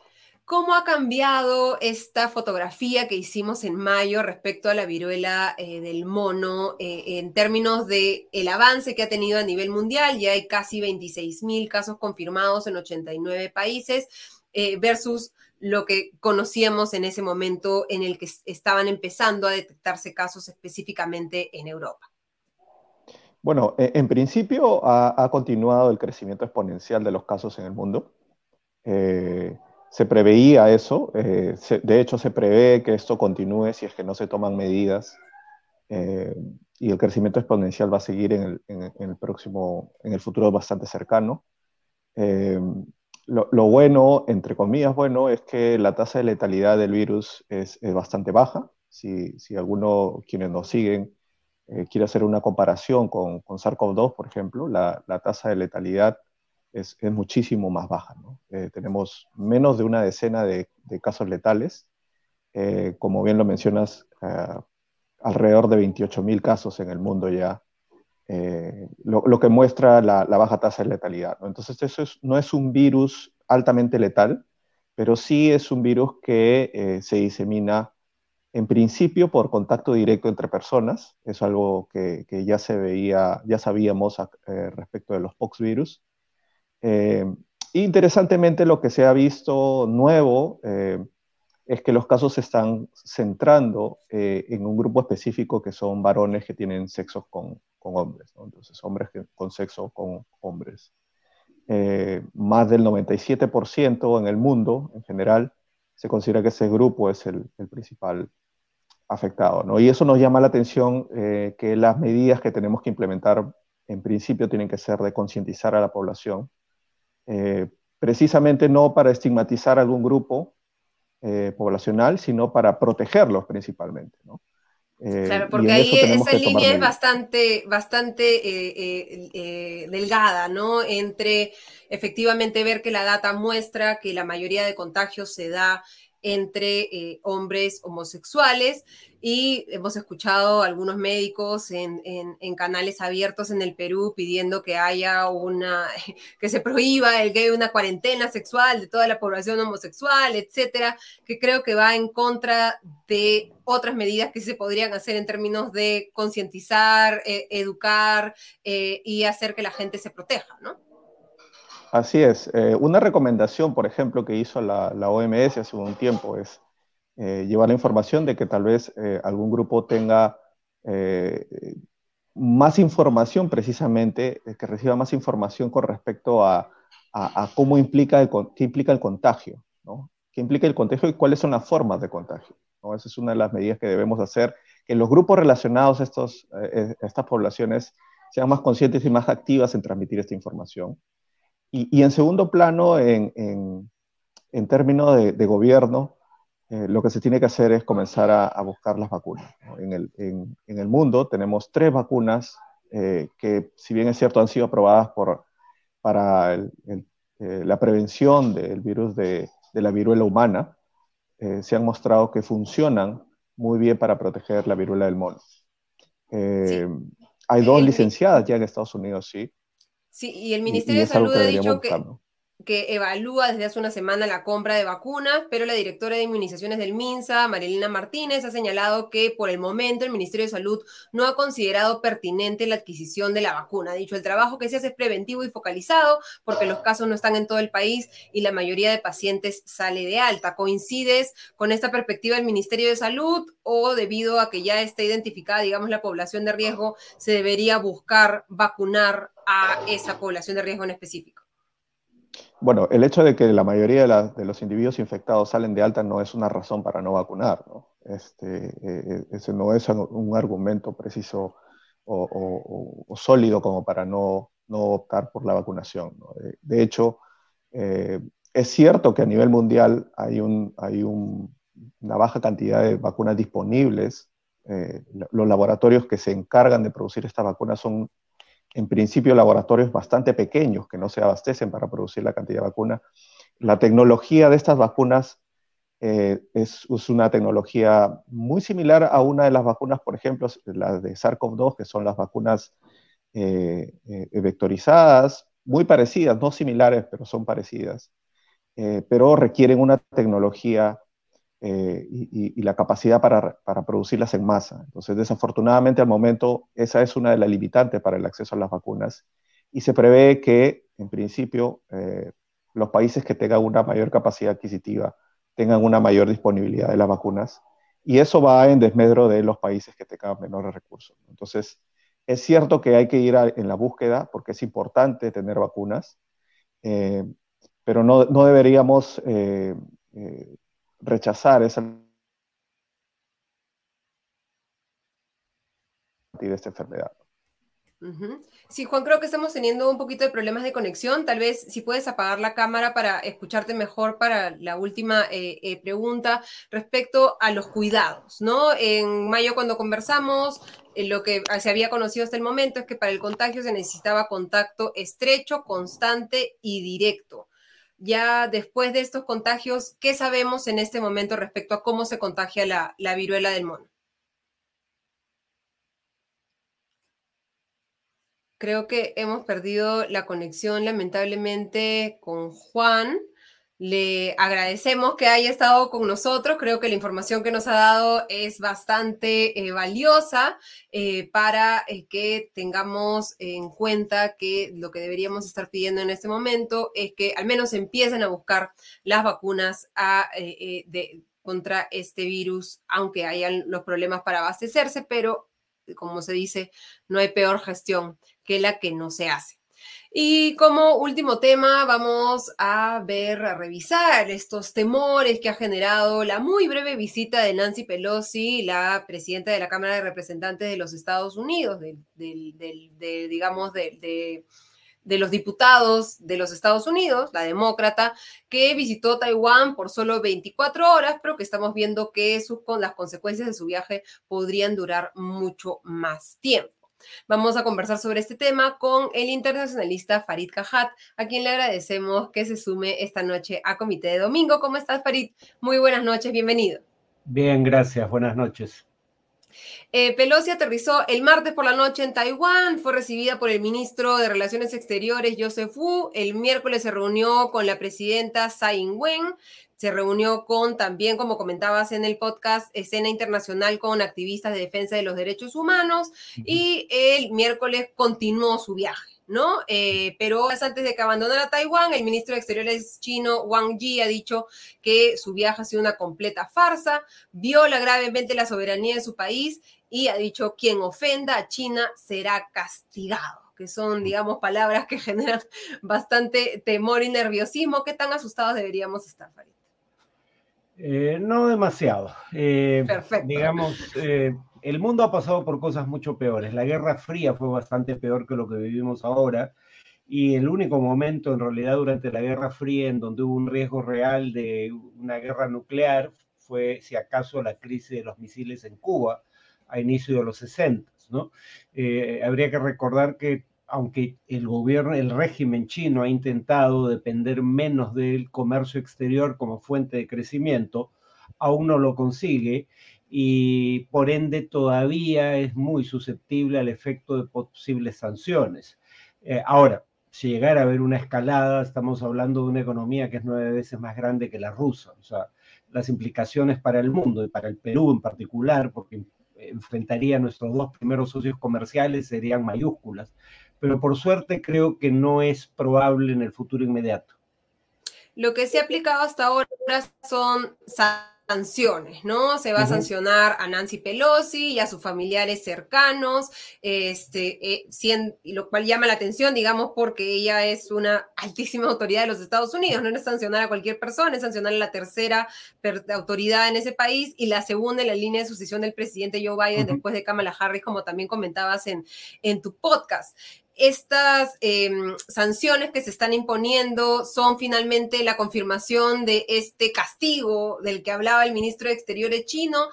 ¿Cómo ha cambiado esta fotografía que hicimos en mayo respecto a la viruela eh, del mono eh, en términos de el avance que ha tenido a nivel mundial? Ya hay casi 26 mil casos confirmados en 89 países eh, versus lo que conocíamos en ese momento en el que estaban empezando a detectarse casos específicamente en Europa. Bueno, en principio ha, ha continuado el crecimiento exponencial de los casos en el mundo se preveía eso, eh, de hecho se prevé que esto continúe si es que no se toman medidas eh, y el crecimiento exponencial va a seguir en el, próximo, en el futuro bastante cercano. Eh, lo, bueno, entre comillas, bueno, es que la tasa de letalidad del virus es, bastante baja. Si, si, alguno, quienes nos siguen, quiere hacer una comparación con, con SARS-CoV-2, por ejemplo, la, la tasa de letalidad es, muchísimo más baja. Eh, tenemos menos de una decena de, casos letales, eh, como bien lo mencionas, eh, alrededor de 28.000 casos en el mundo ya, lo, que muestra la, baja tasa de letalidad. Entonces, eso no es un virus altamente letal, pero sí es un virus que se disemina en principio por contacto directo entre personas, es algo que, ya se veía, ya sabíamos respecto de los poxvirus, eh, interesantemente, lo que se ha visto nuevo eh, es que los casos se están centrando eh, en un grupo específico que son varones que tienen sexo con, hombres, entonces hombres con sexo con hombres. más del 97% en el mundo en general se considera que ese grupo es el, principal afectado. ¿no? Y eso nos llama la atención que las medidas que tenemos que implementar en principio tienen que ser de concientizar a la población eh, precisamente no para estigmatizar algún grupo eh, poblacional, sino para protegerlos principalmente. ¿no? Eh, claro, porque ahí esa línea es bastante, bastante delgada, ¿no? Entre efectivamente ver que la data muestra que la mayoría de contagios se da entre eh, hombres homosexuales y hemos escuchado algunos médicos en, canales abiertos en el Perú pidiendo que haya una, que se prohíba el gay, una cuarentena sexual de toda la población homosexual, etcétera, que creo que va en contra de otras medidas que se podrían hacer en términos de concientizar, eh, educar eh, y hacer que la gente se proteja, ¿no? Así es. Eh, una recomendación, por ejemplo, que hizo la, OMS hace un tiempo es eh, llevar la información de que tal vez eh, algún grupo tenga más información precisamente, que reciba más información con respecto a, cómo implica el, qué implica el contagio, ¿no? qué implica el contagio y cuáles son las formas de contagio. ¿no? Esa es una de las medidas que debemos hacer, que los grupos relacionados a, estas poblaciones sean más conscientes y más activas en transmitir esta información. Y, en segundo plano, en, en, términos de, gobierno, eh, lo que se tiene que hacer es comenzar a, buscar las vacunas. En, el, en, el, mundo tenemos tres vacunas eh, que, si bien es cierto, han sido aprobadas por, para eh, la prevención del virus de, de la viruela humana, se han mostrado que funcionan muy bien para proteger la viruela del mono. Hay dos licenciadas ya en Estados Unidos, sí, Sí, y el Ministerio de Salud ha dicho que que evalúa desde hace una semana la compra de vacunas, pero la directora de inmunizaciones del MINSA, Marilina Martínez, ha señalado que por el momento el Ministerio de Salud no ha considerado pertinente la adquisición de la vacuna. Ha dicho, el trabajo que se hace es preventivo y focalizado porque los casos no están en todo el país y la mayoría de pacientes sale de alta. ¿Coincides con esta perspectiva del Ministerio de Salud o debido a que ya está identificada, digamos, la población de riesgo, se debería buscar vacunar a esa población de riesgo en específico? Bueno, el hecho de que la mayoría de, los individuos infectados salen de alta no es una razón para no vacunar. Este, eh, ese no es un argumento preciso o, sólido como para no, optar por la vacunación. De hecho, eh, es cierto que a nivel mundial hay, una baja cantidad de vacunas disponibles. Eh, los laboratorios que se encargan de producir estas vacunas son en principio laboratorios bastante pequeños que no se abastecen para producir la cantidad de vacuna. La tecnología de estas vacunas eh, es, una tecnología muy similar a una de las vacunas, por ejemplo, las de SARS-CoV-2, que son las vacunas eh, eh, vectorizadas, muy parecidas, no similares, pero son parecidas, pero requieren una tecnología eh, y, la capacidad para, producirlas en masa. Entonces, desafortunadamente, al momento, esa es una de las limitantes para el acceso a las vacunas y se prevé que, en principio, eh, los países que tengan una mayor capacidad adquisitiva tengan una mayor disponibilidad de las vacunas y eso va en desmedro de los países que tengan menores recursos. Entonces, es cierto que hay que ir en la búsqueda porque es importante tener vacunas, eh, pero no, no deberíamos rechazar esa de esta enfermedad. Sí, Juan, creo que estamos teniendo un poquito de problemas de conexión. Tal vez si puedes apagar la cámara para escucharte mejor para la última eh, eh, pregunta respecto a los cuidados, ¿no? En mayo cuando conversamos, eh, lo que se había conocido hasta el momento es que para el contagio se necesitaba contacto estrecho, constante y directo ya después de estos contagios, ¿qué sabemos en este momento respecto a cómo se contagia la, viruela del mono? Creo que hemos perdido la conexión lamentablemente con Juan. Le agradecemos que haya estado con nosotros. Creo que la información que nos ha dado es bastante eh, valiosa eh, para eh, que tengamos en cuenta que lo que deberíamos estar pidiendo en este momento es que al menos empiecen a buscar las vacunas contra este virus, aunque hayan los problemas para abastecerse, pero como se dice, no hay peor gestión que la que no se hace. Y como último tema, vamos a ver, a revisar estos temores que ha generado la muy breve visita de Nancy Pelosi, la presidenta de la Cámara de Representantes de los Estados Unidos, de, digamos, de, los diputados de los Estados Unidos, la demócrata, que visitó Taiwán por solo 24 horas, pero que estamos viendo que con las consecuencias de su viaje podrían durar mucho más tiempo. Vamos a conversar sobre este tema con el internacionalista Farid Cajat, a quien le agradecemos que se sume esta noche a Comité de Domingo. ¿Cómo estás, Farid? Muy buenas noches, bienvenido. Bien, gracias, buenas noches. Eh, Pelosi aterrizó el martes por la noche en Taiwán, fue recibida por el ministro de Relaciones Exteriores, Joseph Wu. El miércoles se reunió con la presidenta Tsai Ing-wen se reunió con también, como comentabas en el podcast, escena internacional con activistas de defensa de los derechos humanos y el miércoles continuó su viaje. ¿No? Eh, pero antes de que abandonara Taiwán, el ministro de Exteriores chino Wang Yi ha dicho que su viaje ha sido una completa farsa, viola gravemente la soberanía de su país y ha dicho quien ofenda a China será castigado que son, digamos, palabras que generan bastante temor y nerviosismo. ¿Qué tan asustados deberíamos estar, Farid? Eh, no demasiado. Eh, Perfecto. Digamos, el mundo ha pasado por cosas mucho peores. La Guerra Fría fue bastante peor que lo que vivimos ahora. Y el único momento, en realidad, durante la Guerra Fría en donde hubo un riesgo real de una guerra nuclear fue, si acaso, la crisis de los misiles en Cuba a inicio de los 60. ¿no? habría que recordar que aunque el gobierno, el régimen chino ha intentado depender menos del comercio exterior como fuente de crecimiento, aún no lo consigue y por ende todavía es muy susceptible al efecto de posibles sanciones. Eh, ahora, si llegara a haber una escalada, estamos hablando de una economía que es nueve veces más grande que la rusa. O sea, las implicaciones para el mundo y para el Perú en particular, porque enfrentaría a nuestros dos primeros socios comerciales, serían mayúsculas. Pero por suerte creo que no es probable en el futuro inmediato. Lo que se ha aplicado hasta ahora son sanciones, ¿no? Se va a sancionar a Nancy Pelosi y a sus familiares cercanos, este, eh, lo cual llama la atención, digamos, porque ella es una altísima autoridad de los Estados Unidos, no es sancionar a cualquier persona, es sancionar a la tercera autoridad en ese país y la segunda en la línea de sucesión del presidente Joe Biden después de Kamala Harris, como también comentabas en, en tu podcast estas em, sanciones que se están imponiendo son finalmente la confirmación de este castigo del que hablaba el ministro de Exteriores chino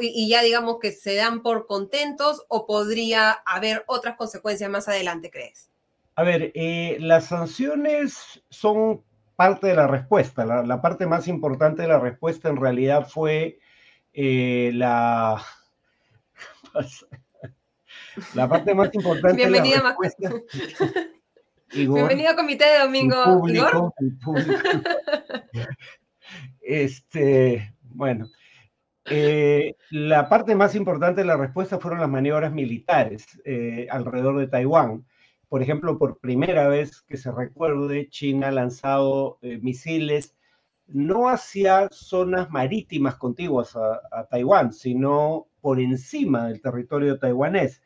y ya digamos que se dan por contentos o podría haber otras consecuencias más adelante, crees? A ver, eh, las sanciones son parte de la respuesta. La, parte más importante de la respuesta en realidad fue eh, la... La parte más importante Bienvenida, la. Bienvenido a Comité de Domingo. Público, este, bueno, eh, la parte más importante de la respuesta fueron las maniobras militares eh, alrededor de Taiwán. Por ejemplo, por primera vez que se recuerde, China ha lanzado eh, misiles no hacia zonas marítimas contiguas a, a, Taiwán, sino por encima del territorio taiwanés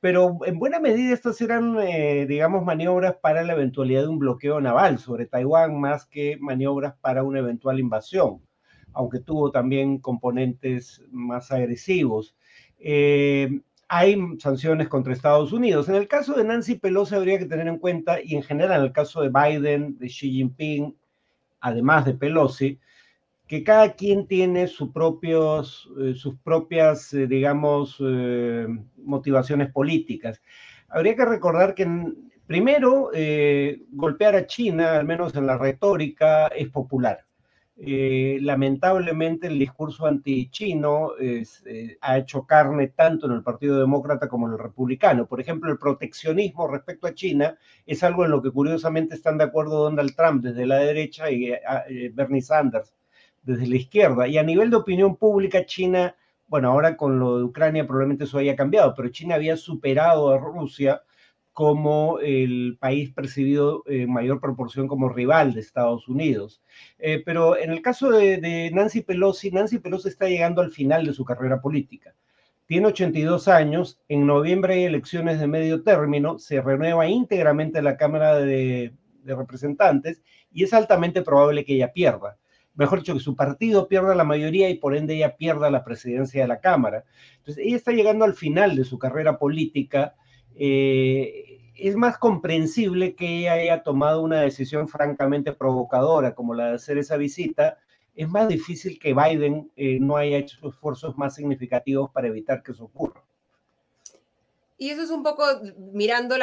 pero en buena medida estas eran, eh, digamos, maniobras para la eventualidad de un bloqueo naval sobre Taiwán más que maniobras para una eventual invasión, aunque tuvo también componentes más agresivos. Eh, hay sanciones contra Estados Unidos. En el caso de Nancy Pelosi habría que tener en cuenta, y en general en el caso de Biden, de Xi Jinping, además de Pelosi, que cada quien tiene sus propios, eh, sus propias, eh, digamos, eh, motivaciones políticas. Habría que recordar que primero, golpear a China, al menos en la retórica, es popular. lamentablemente el discurso anti-chino ha hecho carne tanto en el Partido Demócrata como en el Republicano. Por ejemplo, el proteccionismo respecto a China es algo en lo que curiosamente están de acuerdo Donald Trump desde la derecha y Bernie Sanders desde la izquierda. Y a nivel de opinión pública, China, bueno, ahora con lo de Ucrania probablemente eso haya cambiado, pero China había superado a Rusia como el país percibido en mayor proporción como rival de Estados Unidos. Eh, pero en el caso de, Nancy Pelosi, Nancy Pelosi está llegando al final de su carrera política. Tiene 82 años, en noviembre hay elecciones de medio término, se renueva íntegramente la Cámara de Representantes y es altamente probable que ella pierda mejor dicho, que su partido pierda la mayoría y por ende ella pierda la presidencia de la Cámara. Entonces, ella está llegando al final de su carrera política. Eh, es más comprensible que ella haya tomado una decisión francamente provocadora como la de hacer esa visita. Es más difícil que Biden eh, no haya hecho esfuerzos más significativos para evitar que eso ocurra. Y eso es un poco mirando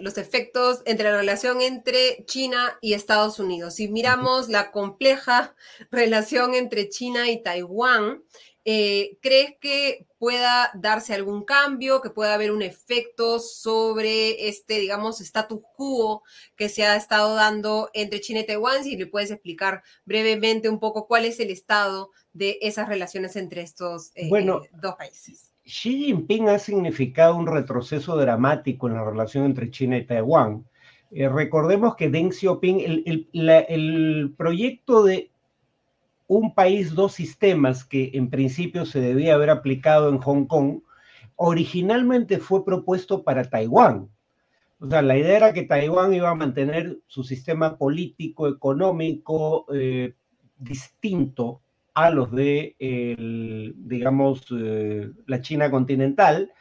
los efectos entre la relación entre China y Estados Unidos. Si miramos la compleja relación entre China y Taiwán, eh, ¿crees que pueda darse algún cambio, que pueda haber un efecto sobre este, digamos, status quo que se ha estado dando entre China y Taiwán? Si le puedes explicar brevemente un poco cuál es el estado de esas relaciones entre estos eh, dos países. Xi Jinping ha significado un retroceso dramático en la relación entre China y Taiwán. Eh, recordemos que Deng Xiaoping, el, proyecto de un país, dos sistemas, que en principio se debía haber aplicado en Hong Kong, originalmente fue propuesto para Taiwán. O sea, la idea era que Taiwán iba a mantener su sistema político, económico eh, distinto a los de, digamos, eh, la China continental,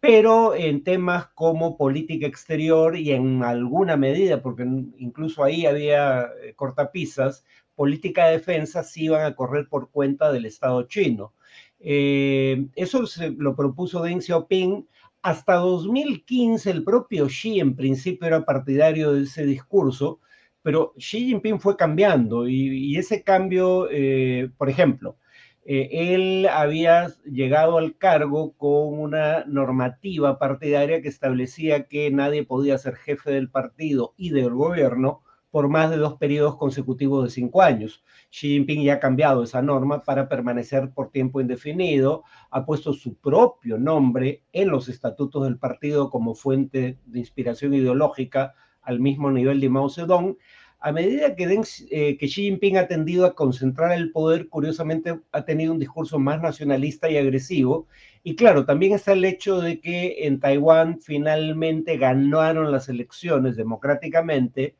pero en temas como política exterior y en alguna medida, porque incluso ahí había eh, cortapisas, política de defensa sí iban a correr por cuenta del Estado chino. Eh, eso se lo propuso Deng Xiaoping. Hasta 2015 el propio Xi en principio era partidario de ese discurso, pero Xi Jinping fue cambiando y, ese cambio, eh, por ejemplo, eh, él había llegado al cargo con una normativa partidaria que establecía que nadie podía ser jefe del partido y del gobierno por más de dos periodos consecutivos de cinco años. Xi Jinping ya ha cambiado esa norma para permanecer por tiempo indefinido, ha puesto su propio nombre en los estatutos del partido como fuente de inspiración ideológica al mismo nivel de Mao Zedong, a medida que, eh, que, Xi Jinping ha tendido a concentrar el poder, curiosamente ha tenido un discurso más nacionalista y agresivo. Y claro, también está el hecho de que en Taiwán finalmente ganaron las elecciones democráticamente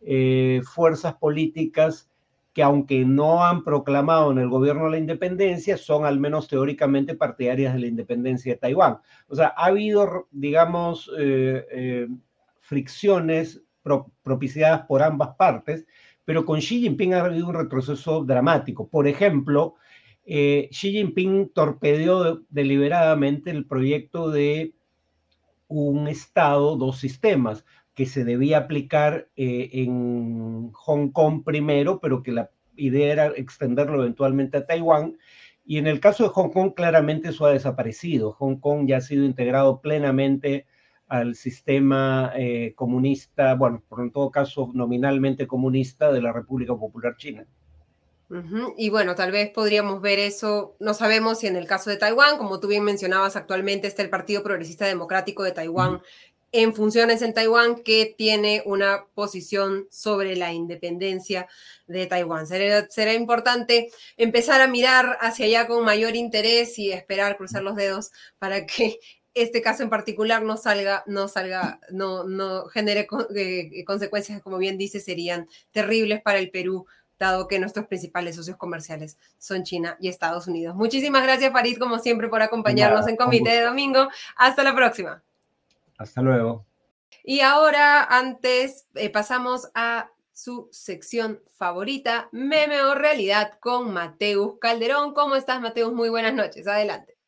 eh, fuerzas políticas que aunque no han proclamado en el gobierno la independencia, son al menos teóricamente partidarias de la independencia de Taiwán. O sea, ha habido, digamos, eh, fricciones propiciadas por ambas partes, pero con Xi Jinping ha habido un retroceso dramático. Por ejemplo, eh, Xi Jinping torpedeó deliberadamente el proyecto de un Estado, dos sistemas, que se debía aplicar eh, en Hong Kong primero, pero que la idea era extenderlo eventualmente a Taiwán. Y en el caso de Hong Kong, claramente eso ha desaparecido. Hong Kong ya ha sido integrado plenamente al sistema eh, comunista, bueno, por en todo caso nominalmente comunista de la República Popular China. Y bueno, tal vez podríamos ver eso, no sabemos si en el caso de Taiwán, como tú bien mencionabas, actualmente está el Partido Progresista Democrático de Taiwán en funciones en Taiwán que tiene una posición sobre la independencia de Taiwán. Será, será, importante empezar a mirar hacia allá con mayor interés y esperar, cruzar los dedos para que este caso en particular no salga, no salga, no, no genere eh, consecuencias como bien dice, serían terribles para el Perú, dado que nuestros principales socios comerciales son China y Estados Unidos. Muchísimas gracias, Farid, como siempre, por acompañarnos en Comité de Domingo. Hasta la próxima. Hasta luego. Y ahora, antes, eh, pasamos a su sección favorita, Meme o Realidad, con Mateus Calderón. ¿Cómo estás, Mateus? Muy buenas noches. Adelante.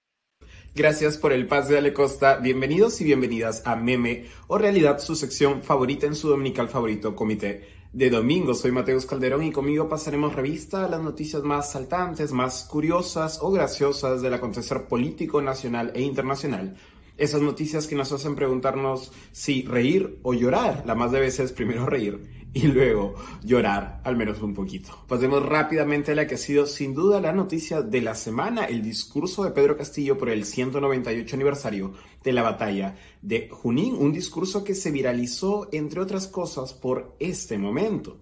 Gracias por el pase Ale Costa. Bienvenidos y bienvenidas a Meme o Realidad, su sección favorita en su dominical favorito, Comité de Domingo. Soy Mateus Calderón y conmigo pasaremos revista a las noticias más saltantes, más curiosas o graciosas del acontecer político nacional e internacional esas noticias que nos hacen preguntarnos si reír o llorar. La más de veces primero reír y luego llorar al menos un poquito. Pasemos rápidamente a la que ha sido sin duda la noticia de la semana, el discurso de Pedro Castillo por el 198 aniversario de la batalla de Junín, un discurso que se viralizó entre otras cosas por este momento.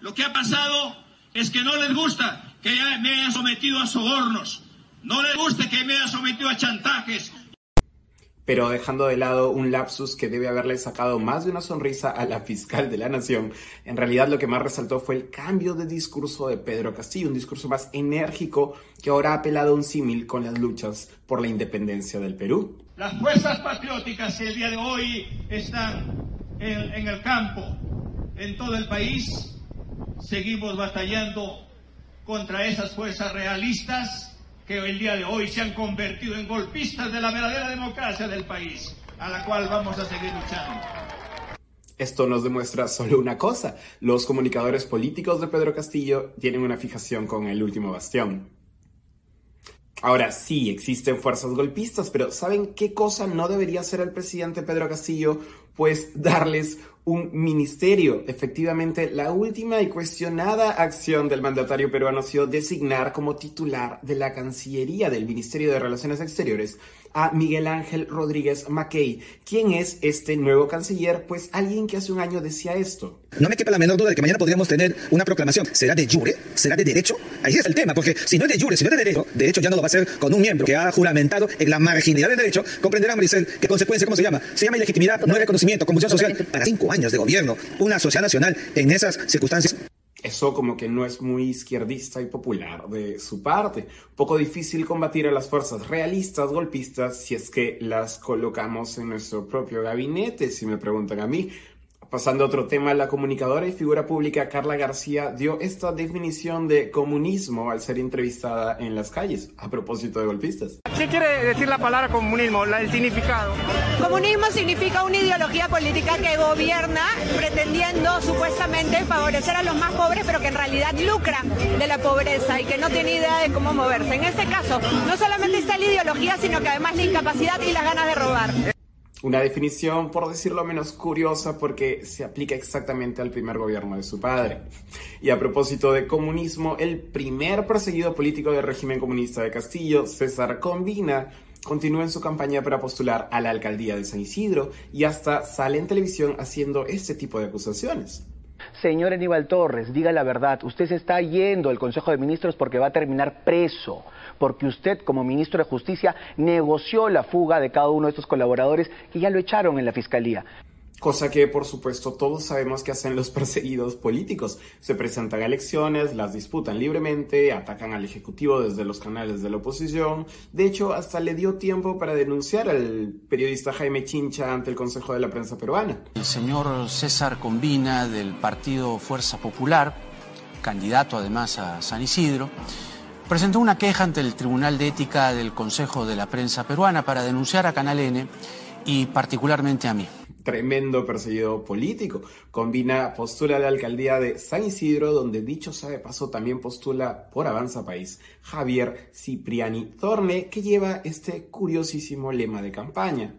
Lo que ha pasado es que no les gusta que me haya sometido a sobornos no le guste que me haya sometido a chantajes. Pero dejando de lado un lapsus que debe haberle sacado más de una sonrisa a la fiscal de la nación, en realidad lo que más resaltó fue el cambio de discurso de Pedro Castillo, un discurso más enérgico que ahora ha apelado un símil con las luchas por la independencia del Perú. Las fuerzas patrióticas el día de hoy están en el campo, en todo el país. Seguimos batallando contra esas fuerzas realistas que el día de hoy se han convertido en golpistas de la verdadera democracia del país, a la cual vamos a seguir luchando. Esto nos demuestra solo una cosa, los comunicadores políticos de Pedro Castillo tienen una fijación con el último bastión. Ahora sí, existen fuerzas golpistas, pero ¿saben qué cosa no debería hacer el presidente Pedro Castillo? Pues darles un ministerio. Efectivamente, la última y cuestionada acción del mandatario peruano ha sido designar como titular de la Cancillería del Ministerio de Relaciones Exteriores a Miguel Ángel Rodríguez Mackey. ¿Quién es este nuevo canciller? Pues alguien que hace un año decía esto. No me quepa la menor duda de que mañana podríamos tener una proclamación. ¿Será de jure? ¿Será de derecho? Ahí es el tema, porque si no es de jure, si no es de derecho, de hecho ya no lo va a hacer con un miembro que ha juramentado en la marginalidad del derecho. Comprenderá, Maricel, qué consecuencia, ¿cómo se llama? Se llama ilegitimidad, no reconocimiento, convulsión social para cinco años de gobierno. Una sociedad nacional en esas circunstancias eso como que no es muy izquierdista y popular de su parte. poco difícil combatir a las fuerzas realistas, golpistas, si es que las colocamos en nuestro propio gabinete, si me preguntan a mí. Pasando a otro tema, la comunicadora y figura pública Carla García dio esta definición de comunismo al ser entrevistada en las calles, a propósito de golpistas. ¿Qué quiere decir la palabra comunismo, el significado? Comunismo significa una ideología política que gobierna pretendiendo supuestamente favorecer a los más pobres, pero que en realidad lucra de la pobreza y que no tiene idea de cómo moverse. En este caso, no solamente está la ideología, sino que además la incapacidad y las ganas de robar. Una definición, por decirlo menos, curiosa porque se aplica exactamente al primer gobierno de su padre. Y a propósito de comunismo, el primer perseguido político del régimen comunista de Castillo, César Combina, continúa en su campaña para postular a la alcaldía de San Isidro y hasta sale en televisión haciendo este tipo de acusaciones. Señor Aníbal Torres, diga la verdad, usted se está yendo al Consejo de Ministros porque va a terminar preso porque usted como ministro de Justicia negoció la fuga de cada uno de estos colaboradores que ya lo echaron en la Fiscalía. Cosa que, por supuesto, todos sabemos que hacen los perseguidos políticos. Se presentan a elecciones, las disputan libremente, atacan al Ejecutivo desde los canales de la oposición. De hecho, hasta le dio tiempo para denunciar al periodista Jaime Chincha ante el Consejo de la Prensa Peruana. El señor César Combina, del partido Fuerza Popular, candidato además a San Isidro, presentó una queja ante el Tribunal de Ética del Consejo de la Prensa Peruana para denunciar a Canal N y particularmente a mí. Tremendo perseguido político. Combina postula la alcaldía de San Isidro, donde dicho sabe paso también postula por Avanza País Javier Cipriani Torne, que lleva este curiosísimo lema de campaña.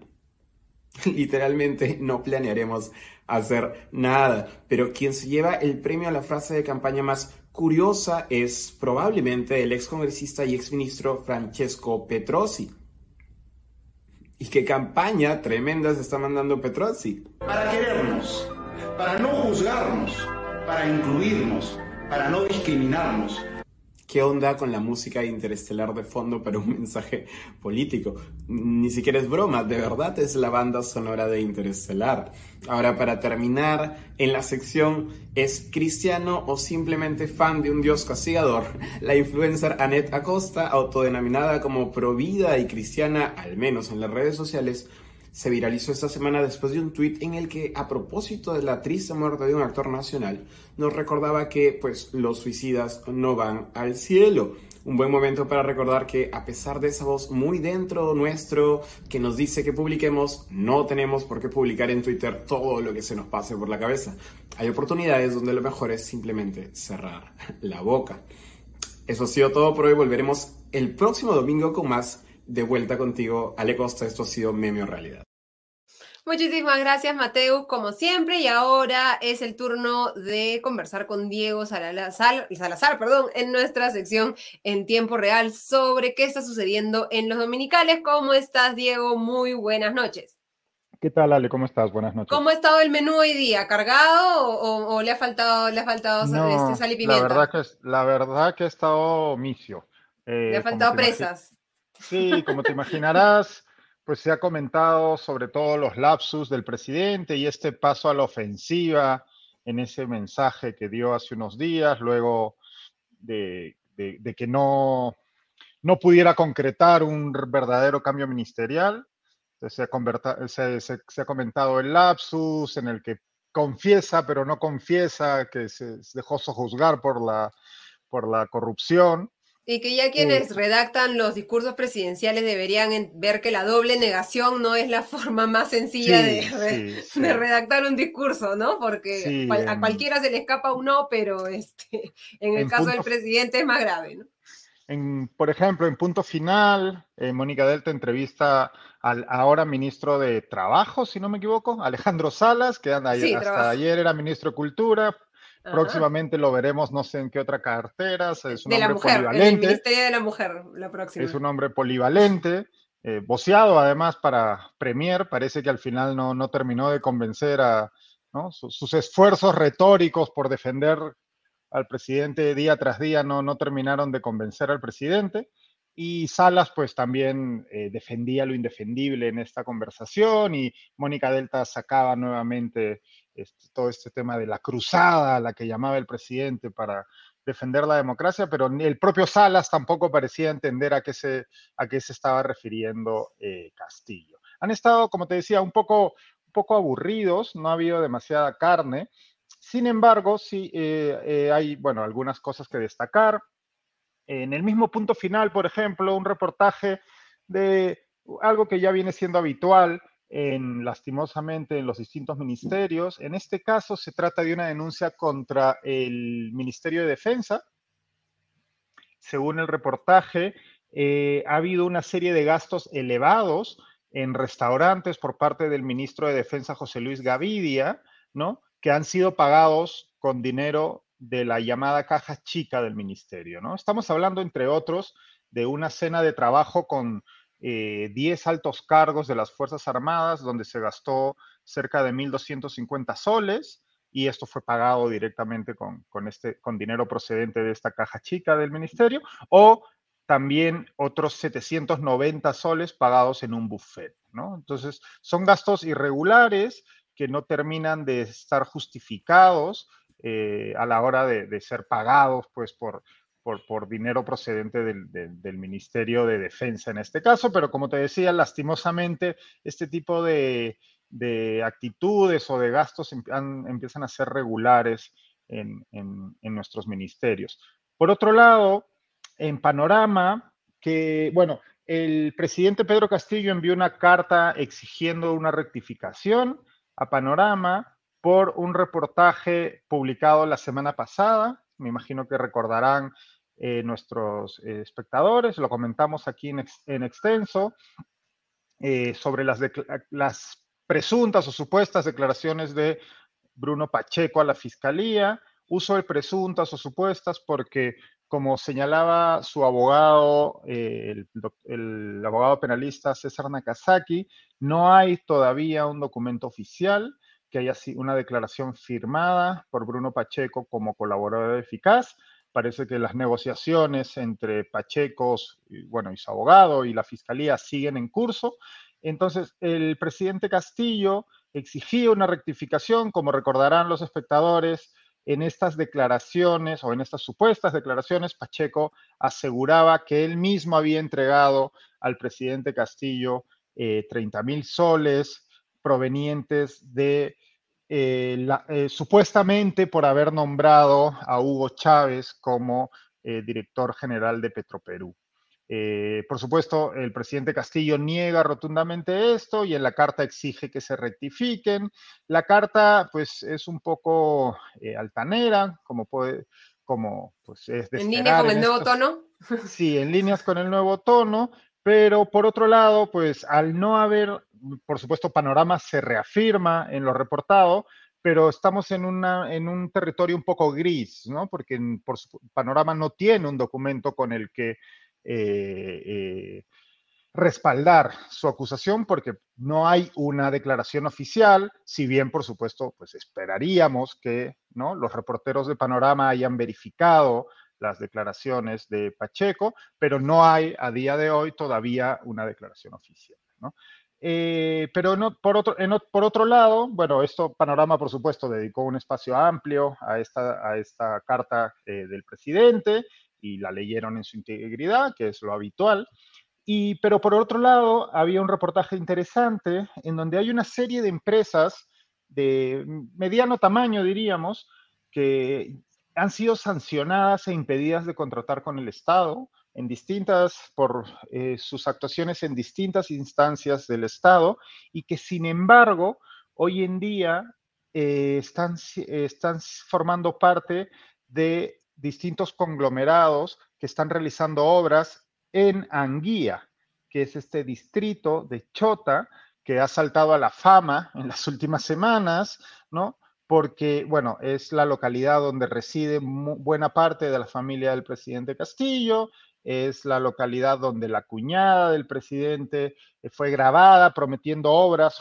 Literalmente no planearemos hacer nada, pero quien se lleva el premio a la frase de campaña más curiosa es probablemente el ex congresista y ex ministro Francesco Petrosi. ¿Y qué campaña tremenda se está mandando Petrosi? Para querernos, para no juzgarnos, para incluirnos, para no discriminarnos, ¿Qué onda con la música interestelar de fondo para un mensaje político? Ni siquiera es broma, de verdad es la banda sonora de Interestelar. Ahora, para terminar, en la sección ¿Es cristiano o simplemente fan de un dios castigador? La influencer Annette Acosta, autodenominada como provida y cristiana, al menos en las redes sociales, se viralizó esta semana después de un tuit en el que, a propósito de la triste muerte de un actor nacional, nos recordaba que, pues, los suicidas no van al cielo. Un buen momento para recordar que, a pesar de esa voz muy dentro nuestro que nos dice que publiquemos, no tenemos por qué publicar en Twitter todo lo que se nos pase por la cabeza. Hay oportunidades donde lo mejor es simplemente cerrar la boca. Eso ha sido todo por hoy. Volveremos el próximo domingo con más de vuelta contigo, Ale Costa. Esto ha sido Memio Realidad. Muchísimas gracias, Mateus, como siempre. Y ahora es el turno de conversar con Diego Salazar, Salazar perdón, en nuestra sección en tiempo real sobre qué está sucediendo en los dominicales. ¿Cómo estás, Diego? Muy buenas noches. ¿Qué tal, Ale? ¿Cómo estás? Buenas noches. ¿Cómo ha estado el menú hoy día? ¿Cargado o, le ha faltado, le ha faltado este, sal y pimienta? La verdad que, la verdad que ha estado misio. le ha eh, faltado presas. Sí, como te imaginarás, pues se ha comentado sobre todo los lapsus del presidente y este paso a la ofensiva en ese mensaje que dio hace unos días, luego de, que no, no pudiera concretar un verdadero cambio ministerial. Se ha, se, ha comentado el lapsus en el que confiesa, pero no confiesa, que se dejó sojuzgar por la, por la corrupción. Y que ya quienes redactan los discursos presidenciales deberían ver que la doble negación no es la forma más sencilla de, redactar un discurso, ¿no? Porque a cualquiera se le escapa un no, pero este, en el caso del presidente es más grave, ¿no? En, por ejemplo, en punto final, eh, Mónica Delta entrevista al ahora ministro de Trabajo, si no me equivoco, Alejandro Salas, que hasta ayer era ministro de Cultura, Próximamente lo veremos, no sé en qué otra cartera. Es un de la mujer, polivalente. el Ministerio de la Mujer, la próxima. Es un hombre polivalente, eh, boceado además para Premier. Parece que al final no, no terminó de convencer a sus, esfuerzos retóricos por defender al presidente día tras día no, no terminaron de convencer al presidente. Y Salas, pues también eh, defendía lo indefendible en esta conversación y Mónica Delta sacaba nuevamente este, todo este tema de la cruzada, la que llamaba el presidente para defender la democracia, pero el propio Salas tampoco parecía entender a qué se, a qué se estaba refiriendo eh, Castillo. Han estado, como te decía, un poco poco aburridos, no ha habido demasiada carne. Sin embargo, sí eh, eh, hay, bueno, algunas cosas que destacar. En el mismo punto final, por ejemplo, un reportaje de algo que ya viene siendo habitual en, lastimosamente en los distintos ministerios. En este caso se trata de una denuncia contra el Ministerio de Defensa. Según el reportaje, eh, ha habido una serie de gastos elevados en restaurantes por parte del ministro de Defensa José Luis Gavidia, ¿no? Que han sido pagados con dinero de la llamada caja chica del ministerio, ¿no? Estamos hablando, entre otros, de una cena de trabajo con 10 eh, altos cargos de las Fuerzas Armadas, donde se gastó cerca de 1.250 soles, y esto fue pagado directamente con, con, este, con dinero procedente de esta caja chica del ministerio, o también otros 790 soles pagados en un buffet, ¿no? Entonces, son gastos irregulares que no terminan de estar justificados eh, a la hora de, ser pagados, pues, por, por, dinero procedente del, Ministerio de Defensa en este caso, pero como te decía, lastimosamente, este tipo de, actitudes o de gastos empiezan a ser regulares en nuestros ministerios. Por otro lado, en Panorama que, bueno, el presidente Pedro Castillo envió una carta exigiendo una rectificación a Panorama por un reportaje publicado la semana pasada. Me imagino que recordarán eh, nuestros eh, espectadores, lo comentamos aquí en, extenso, eh, sobre las, presuntas o supuestas declaraciones de Bruno Pacheco a la Fiscalía. Uso de presuntas o supuestas porque como señalaba su abogado, eh, el, abogado penalista César Nakazaki, no hay todavía un documento oficial que haya sido una declaración firmada por Bruno Pacheco como colaborador eficaz. Parece que las negociaciones entre Pacheco y, bueno, y su abogado y la fiscalía siguen en curso. Entonces, el presidente Castillo exigía una rectificación, como recordarán los espectadores, en estas declaraciones o en estas supuestas declaraciones, Pacheco aseguraba que él mismo había entregado al presidente Castillo 30 eh, mil soles provenientes de, eh, eh, supuestamente por haber nombrado a Hugo Chávez como director general de Petroperú. Eh, por supuesto, el presidente Castillo niega rotundamente esto y en la carta exige que se rectifiquen. La carta, pues, es un poco eh, altanera, como puede, como pues es ¿En línea con el nuevo tono? Sí, en líneas con el nuevo tono, pero por otro lado, pues al no haber, por supuesto, panorama se reafirma en lo reportado, pero estamos en, una, en un territorio un poco gris, ¿no? Porque por, panorama no tiene un documento con el que eh, eh, respaldar su acusación porque no hay una declaración oficial, si bien por supuesto pues esperaríamos que ¿no? los reporteros de Panorama hayan verificado las declaraciones de Pacheco, pero no hay a día de hoy todavía una declaración oficial. Eh, pero no, por, otro, por otro lado, bueno, esto Panorama, por supuesto, dedicó un espacio amplio a esta, a esta carta del presidente y la leyeron en su integridad, que es lo habitual. Y, pero por otro lado, había un reportaje interesante en donde hay una serie de empresas de mediano tamaño, diríamos, que han sido sancionadas e impedidas de contratar con el Estado en distintas, por eh, sus actuaciones en distintas instancias del Estado y que sin embargo hoy en día eh, están, están formando parte de distintos conglomerados que están realizando obras en Anguía, que es este distrito de Chota que ha saltado a la fama en las últimas semanas, ¿no? Porque, bueno, es la localidad donde reside buena parte de la familia del presidente Castillo, es la localidad donde la cuñada del presidente fue grabada prometiendo obras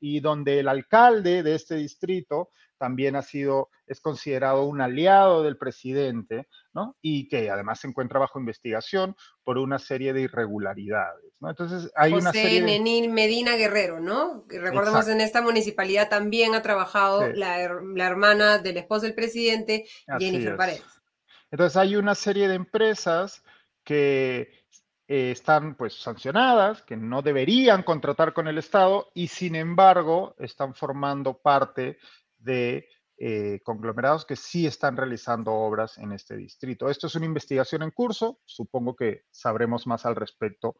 y donde el alcalde de este distrito también ha sido, es considerado un aliado del presidente, ¿no? Y que además se encuentra bajo investigación por una serie de irregularidades, ¿no? Entonces hay una serie... Nenín Medina Guerrero, ¿no? Recordemos en esta municipalidad también ha trabajado la, hermana del esposo del presidente, Jennifer Paredes. Entonces hay una serie de empresas que eh, están pues sancionadas, que no deberían contratar con el Estado y sin embargo están formando parte de eh, conglomerados que sí están realizando obras en este distrito. Esto es una investigación en curso, supongo que sabremos más al respecto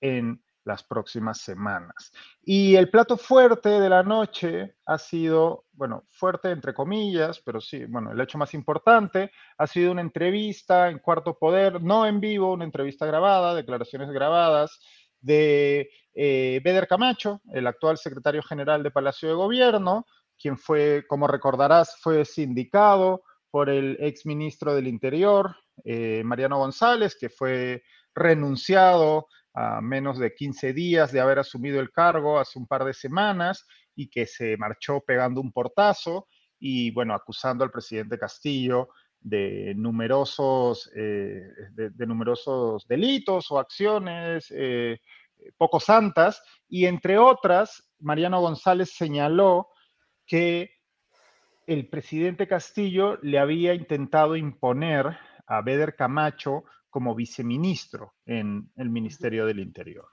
en las próximas semanas. Y el plato fuerte de la noche ha sido, bueno, fuerte entre comillas, pero sí, bueno, el hecho más importante ha sido una entrevista en Cuarto Poder, no en vivo, una entrevista grabada, declaraciones grabadas de eh, Beder Camacho, el actual secretario general de Palacio de Gobierno, quien fue, como recordarás, fue sindicado por el ex ministro del Interior, eh, Mariano González, que fue renunciado a menos de 15 días de haber asumido el cargo hace un par de semanas y que se marchó pegando un portazo y, bueno, acusando al presidente Castillo de numerosos, eh, de, numerosos delitos o acciones eh, poco santas. Y entre otras, Mariano González señaló que el presidente Castillo le había intentado imponer a Beder Camacho como viceministro en el Ministerio del Interior.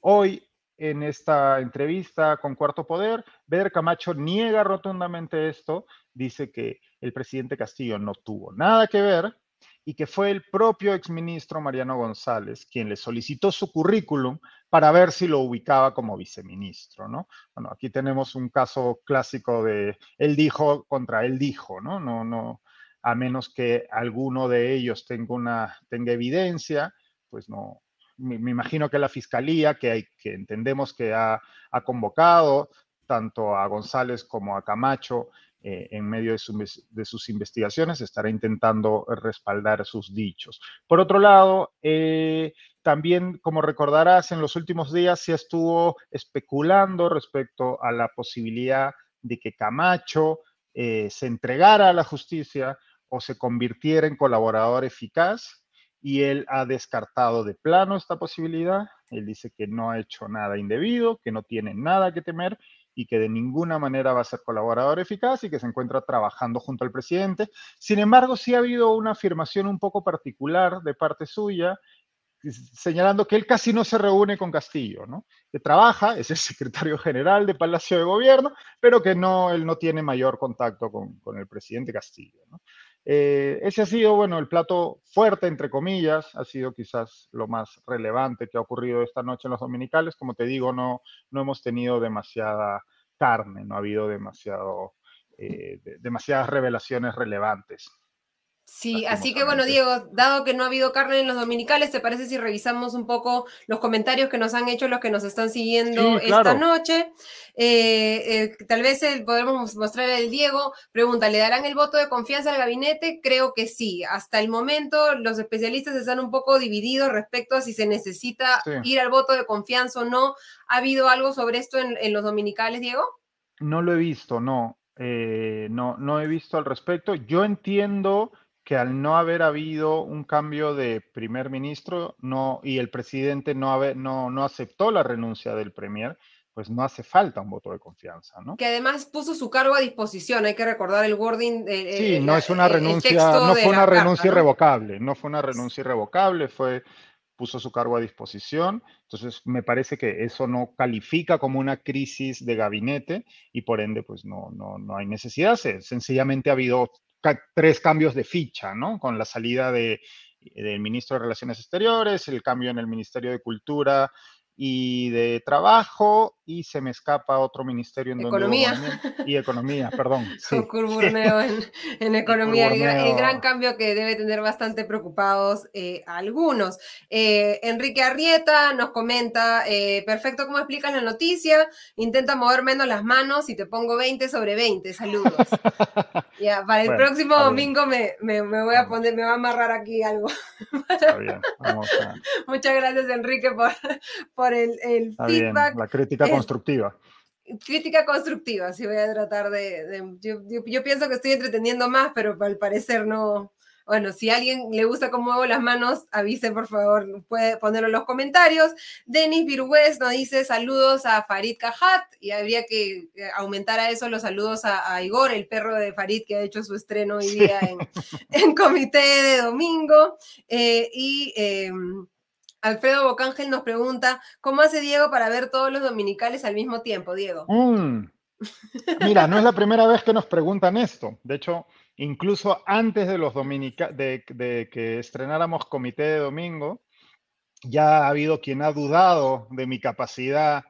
Hoy, en esta entrevista con Cuarto Poder, Beder Camacho niega rotundamente esto, dice que el presidente Castillo no tuvo nada que ver y que fue el propio exministro Mariano González quien le solicitó su currículum para ver si lo ubicaba como viceministro, ¿no? Bueno, aquí tenemos un caso clásico de él dijo contra él dijo, ¿no? No, no, a menos que alguno de ellos tenga, una, tenga evidencia, pues no, me, imagino que la fiscalía, que, hay, que entendemos que ha, convocado tanto a González como a Camacho eh, en medio de, sus investigaciones, estará intentando respaldar sus dichos. Por otro lado, eh, también, como recordarás, en los últimos días se estuvo especulando respecto a la posibilidad de que Camacho eh, se entregara a la justicia o se convirtiera en colaborador eficaz y él ha descartado de plano esta posibilidad. Él dice que no ha hecho nada indebido, que no tiene nada que temer y que de ninguna manera va a ser colaborador eficaz y que se encuentra trabajando junto al presidente. Sin embargo, sí ha habido una afirmación un poco particular de parte suya señalando que él casi no se reúne con Castillo, ¿no? que trabaja, es el secretario general de Palacio de Gobierno, pero que no, él no tiene mayor contacto con, con el presidente Castillo. ¿no? Eh, ese ha sido, bueno, el plato fuerte, entre comillas, ha sido quizás lo más relevante que ha ocurrido esta noche en los dominicales. Como te digo, no, no hemos tenido demasiada carne, no ha habido demasiado, eh, demasiadas revelaciones relevantes. Sí, así que bueno, Diego, dado que no ha habido carne en los dominicales, ¿te parece si revisamos un poco los comentarios que nos han hecho los que nos están siguiendo esta noche? Eh, eh, tal vez podemos mostrar el Diego. Pregunta, ¿le darán el voto de confianza al gabinete? Creo que sí. Hasta el momento los especialistas están un poco divididos respecto a si se necesita ir al voto de confianza o no. ¿Ha habido algo sobre esto en, los dominicales, Diego? No lo he visto, no. Eh, no, no he visto al respecto. Yo entiendo que al no haber habido un cambio de primer ministro no, y el presidente no, no, no aceptó la renuncia del premier, pues no hace falta un voto de confianza, ¿no? Que además puso su cargo a disposición, hay que recordar el wording. sí, no es una renuncia, no fue una renuncia irrevocable, no fue una renuncia irrevocable, fue puso su cargo a disposición. Entonces, me parece que eso no califica como una crisis de gabinete y por ende, pues no, no, no hay necesidad. Sencillamente ha habido tres cambios de ficha, ¿no? Con la salida de, del ministro de Relaciones Exteriores, el cambio en el Ministerio de Cultura y de trabajo y se me escapa otro ministerio en economía. donde y economía, perdón. Sí. en, en economía, el, gran cambio que debe tener bastante preocupados eh, algunos. Eh, Enrique Arrieta nos comenta, eh, perfecto, ¿cómo explicas la noticia? Intenta mover menos las manos y te pongo 20 sobre 20, saludos. ya, para el próximo domingo me, me, me, voy a poner, me va a amarrar aquí algo. Está bien, vamos a... Muchas gracias Enrique por por el, feedback. la crítica constructiva. Crítica constructiva, sí voy a tratar de... yo, pienso que estoy entreteniendo más, pero al parecer no... Bueno, si a alguien le gusta cómo muevo las manos, avise por favor, puede ponerlo en los comentarios. Denis Virués nos dice saludos a Farid Cajat y habría que eh, aumentar a eso los saludos a, Igor, el perro de Farid que ha hecho su estreno hoy día en, comité de domingo. Eh, y em, Alfredo Bocángel nos pregunta, ¿cómo hace Diego para ver todos los dominicales al mismo tiempo, Diego? Mm. Mira, no es la primera vez que nos preguntan esto. De hecho, incluso antes de los de, que estrenáramos Comité de Domingo, ya ha habido quien ha dudado de mi capacidad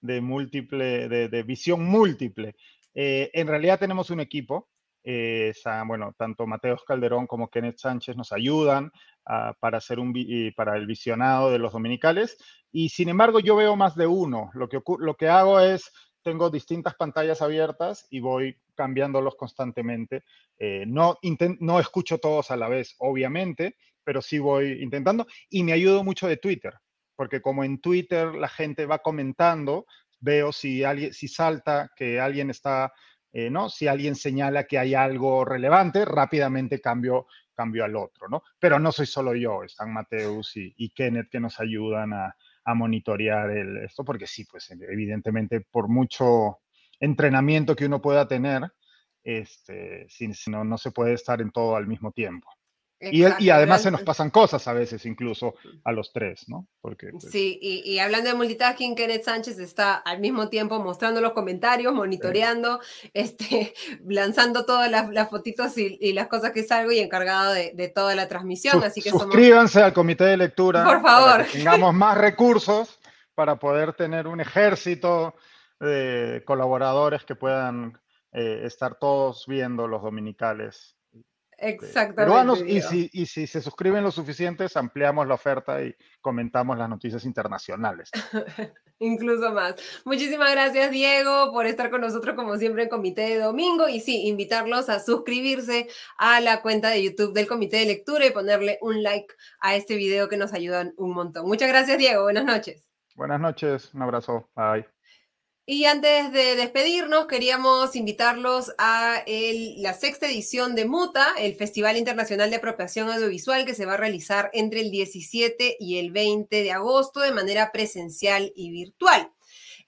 de múltiple, de, visión múltiple. Eh, en realidad tenemos un equipo. Eh, bueno, tanto Mateos Calderón como Kenneth Sánchez nos ayudan ah, para, hacer un, para el visionado de los dominicales. Y sin embargo, yo veo más de uno. Lo que, lo que hago es tengo distintas pantallas abiertas y voy cambiándolos constantemente. Eh, no, no escucho todos a la vez, obviamente, pero sí voy intentando. Y me ayudo mucho de Twitter, porque como en Twitter la gente va comentando, veo si, alguien, si salta que alguien está, eh, ¿no? Si alguien señala que hay algo relevante, rápidamente cambio, cambio al otro, ¿no? Pero no soy solo yo, están Mateus y, y Kenneth que nos ayudan a, a monitorear el, esto, porque sí, pues evidentemente por mucho entrenamiento que uno pueda tener, este, si, no, no se puede estar en todo al mismo tiempo. Y, y, además se nos pasan cosas a veces, incluso a los tres, ¿no? Porque, pues Sí, y, y, hablando de multitasking, Kenneth Sánchez está al mismo tiempo mostrando los comentarios, monitoreando, este, lanzando todas las, las fotitos y, las cosas que salgo y encargado de, de toda la transmisión. Así que suscríbanse al comité de lectura. Por favor. tengamos más recursos para poder tener un ejército de colaboradores que puedan eh, estar todos viendo los dominicales Exactamente. y si, y si se suscriben lo suficientes, ampliamos la oferta y comentamos las noticias internacionales. Incluso más. Muchísimas gracias, Diego, por estar con nosotros, como siempre, en Comité de Domingo. Y sí, invitarlos a suscribirse a la cuenta de YouTube del Comité de Lectura y ponerle un like a este video que nos ayudan un montón. Muchas gracias, Diego. Buenas noches. Buenas noches. Un abrazo. Bye. Y antes de despedirnos, queríamos invitarlos a la sexta edición de MUTA, el Festival Internacional de Apropiación Audiovisual, que se va a realizar entre el 17 y el 20 de agosto de manera presencial y virtual.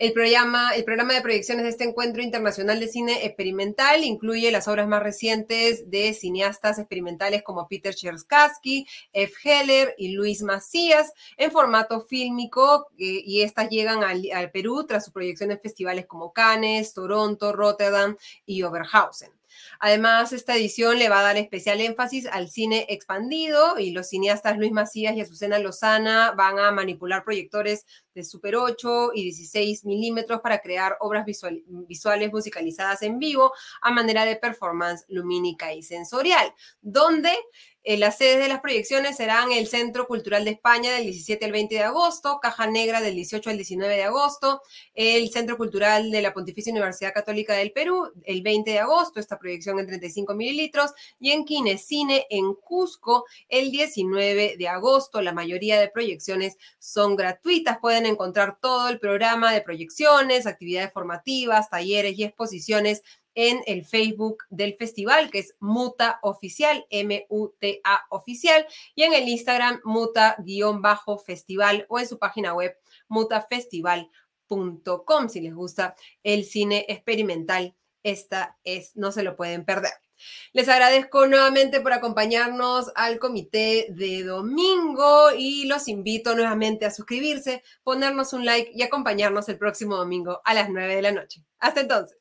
El programa, el programa de proyecciones de este encuentro internacional de cine experimental incluye las obras más recientes de cineastas experimentales como Peter Cherskaski, F. Heller y Luis Macías en formato fílmico eh, y estas llegan al, al Perú tras su proyección en festivales como Cannes, Toronto, Rotterdam y Oberhausen. Además, esta edición le va a dar especial énfasis al cine expandido y los cineastas Luis Macías y Azucena Lozana van a manipular proyectores de Super 8 y 16 milímetros para crear obras visuales musicalizadas en vivo a manera de performance lumínica y sensorial, donde eh, las sedes de las proyecciones serán el Centro Cultural de España del 17 al 20 de agosto, Caja Negra del 18 al 19 de agosto, el Centro Cultural de la Pontificia Universidad Católica del Perú el 20 de agosto, esta proyección en 35 mililitros, y en Cine en Cusco el 19 de agosto. La mayoría de proyecciones son gratuitas. Pueden encontrar todo el programa de proyecciones, actividades formativas, talleres y exposiciones en el Facebook del festival, que es Muta Oficial, M-U-T-A Oficial, y en el Instagram Muta-Festival o en su página web mutafestival.com. Si les gusta el cine experimental, esta es, no se lo pueden perder. Les agradezco nuevamente por acompañarnos al comité de domingo y los invito nuevamente a suscribirse, ponernos un like y acompañarnos el próximo domingo a las 9 de la noche. Hasta entonces.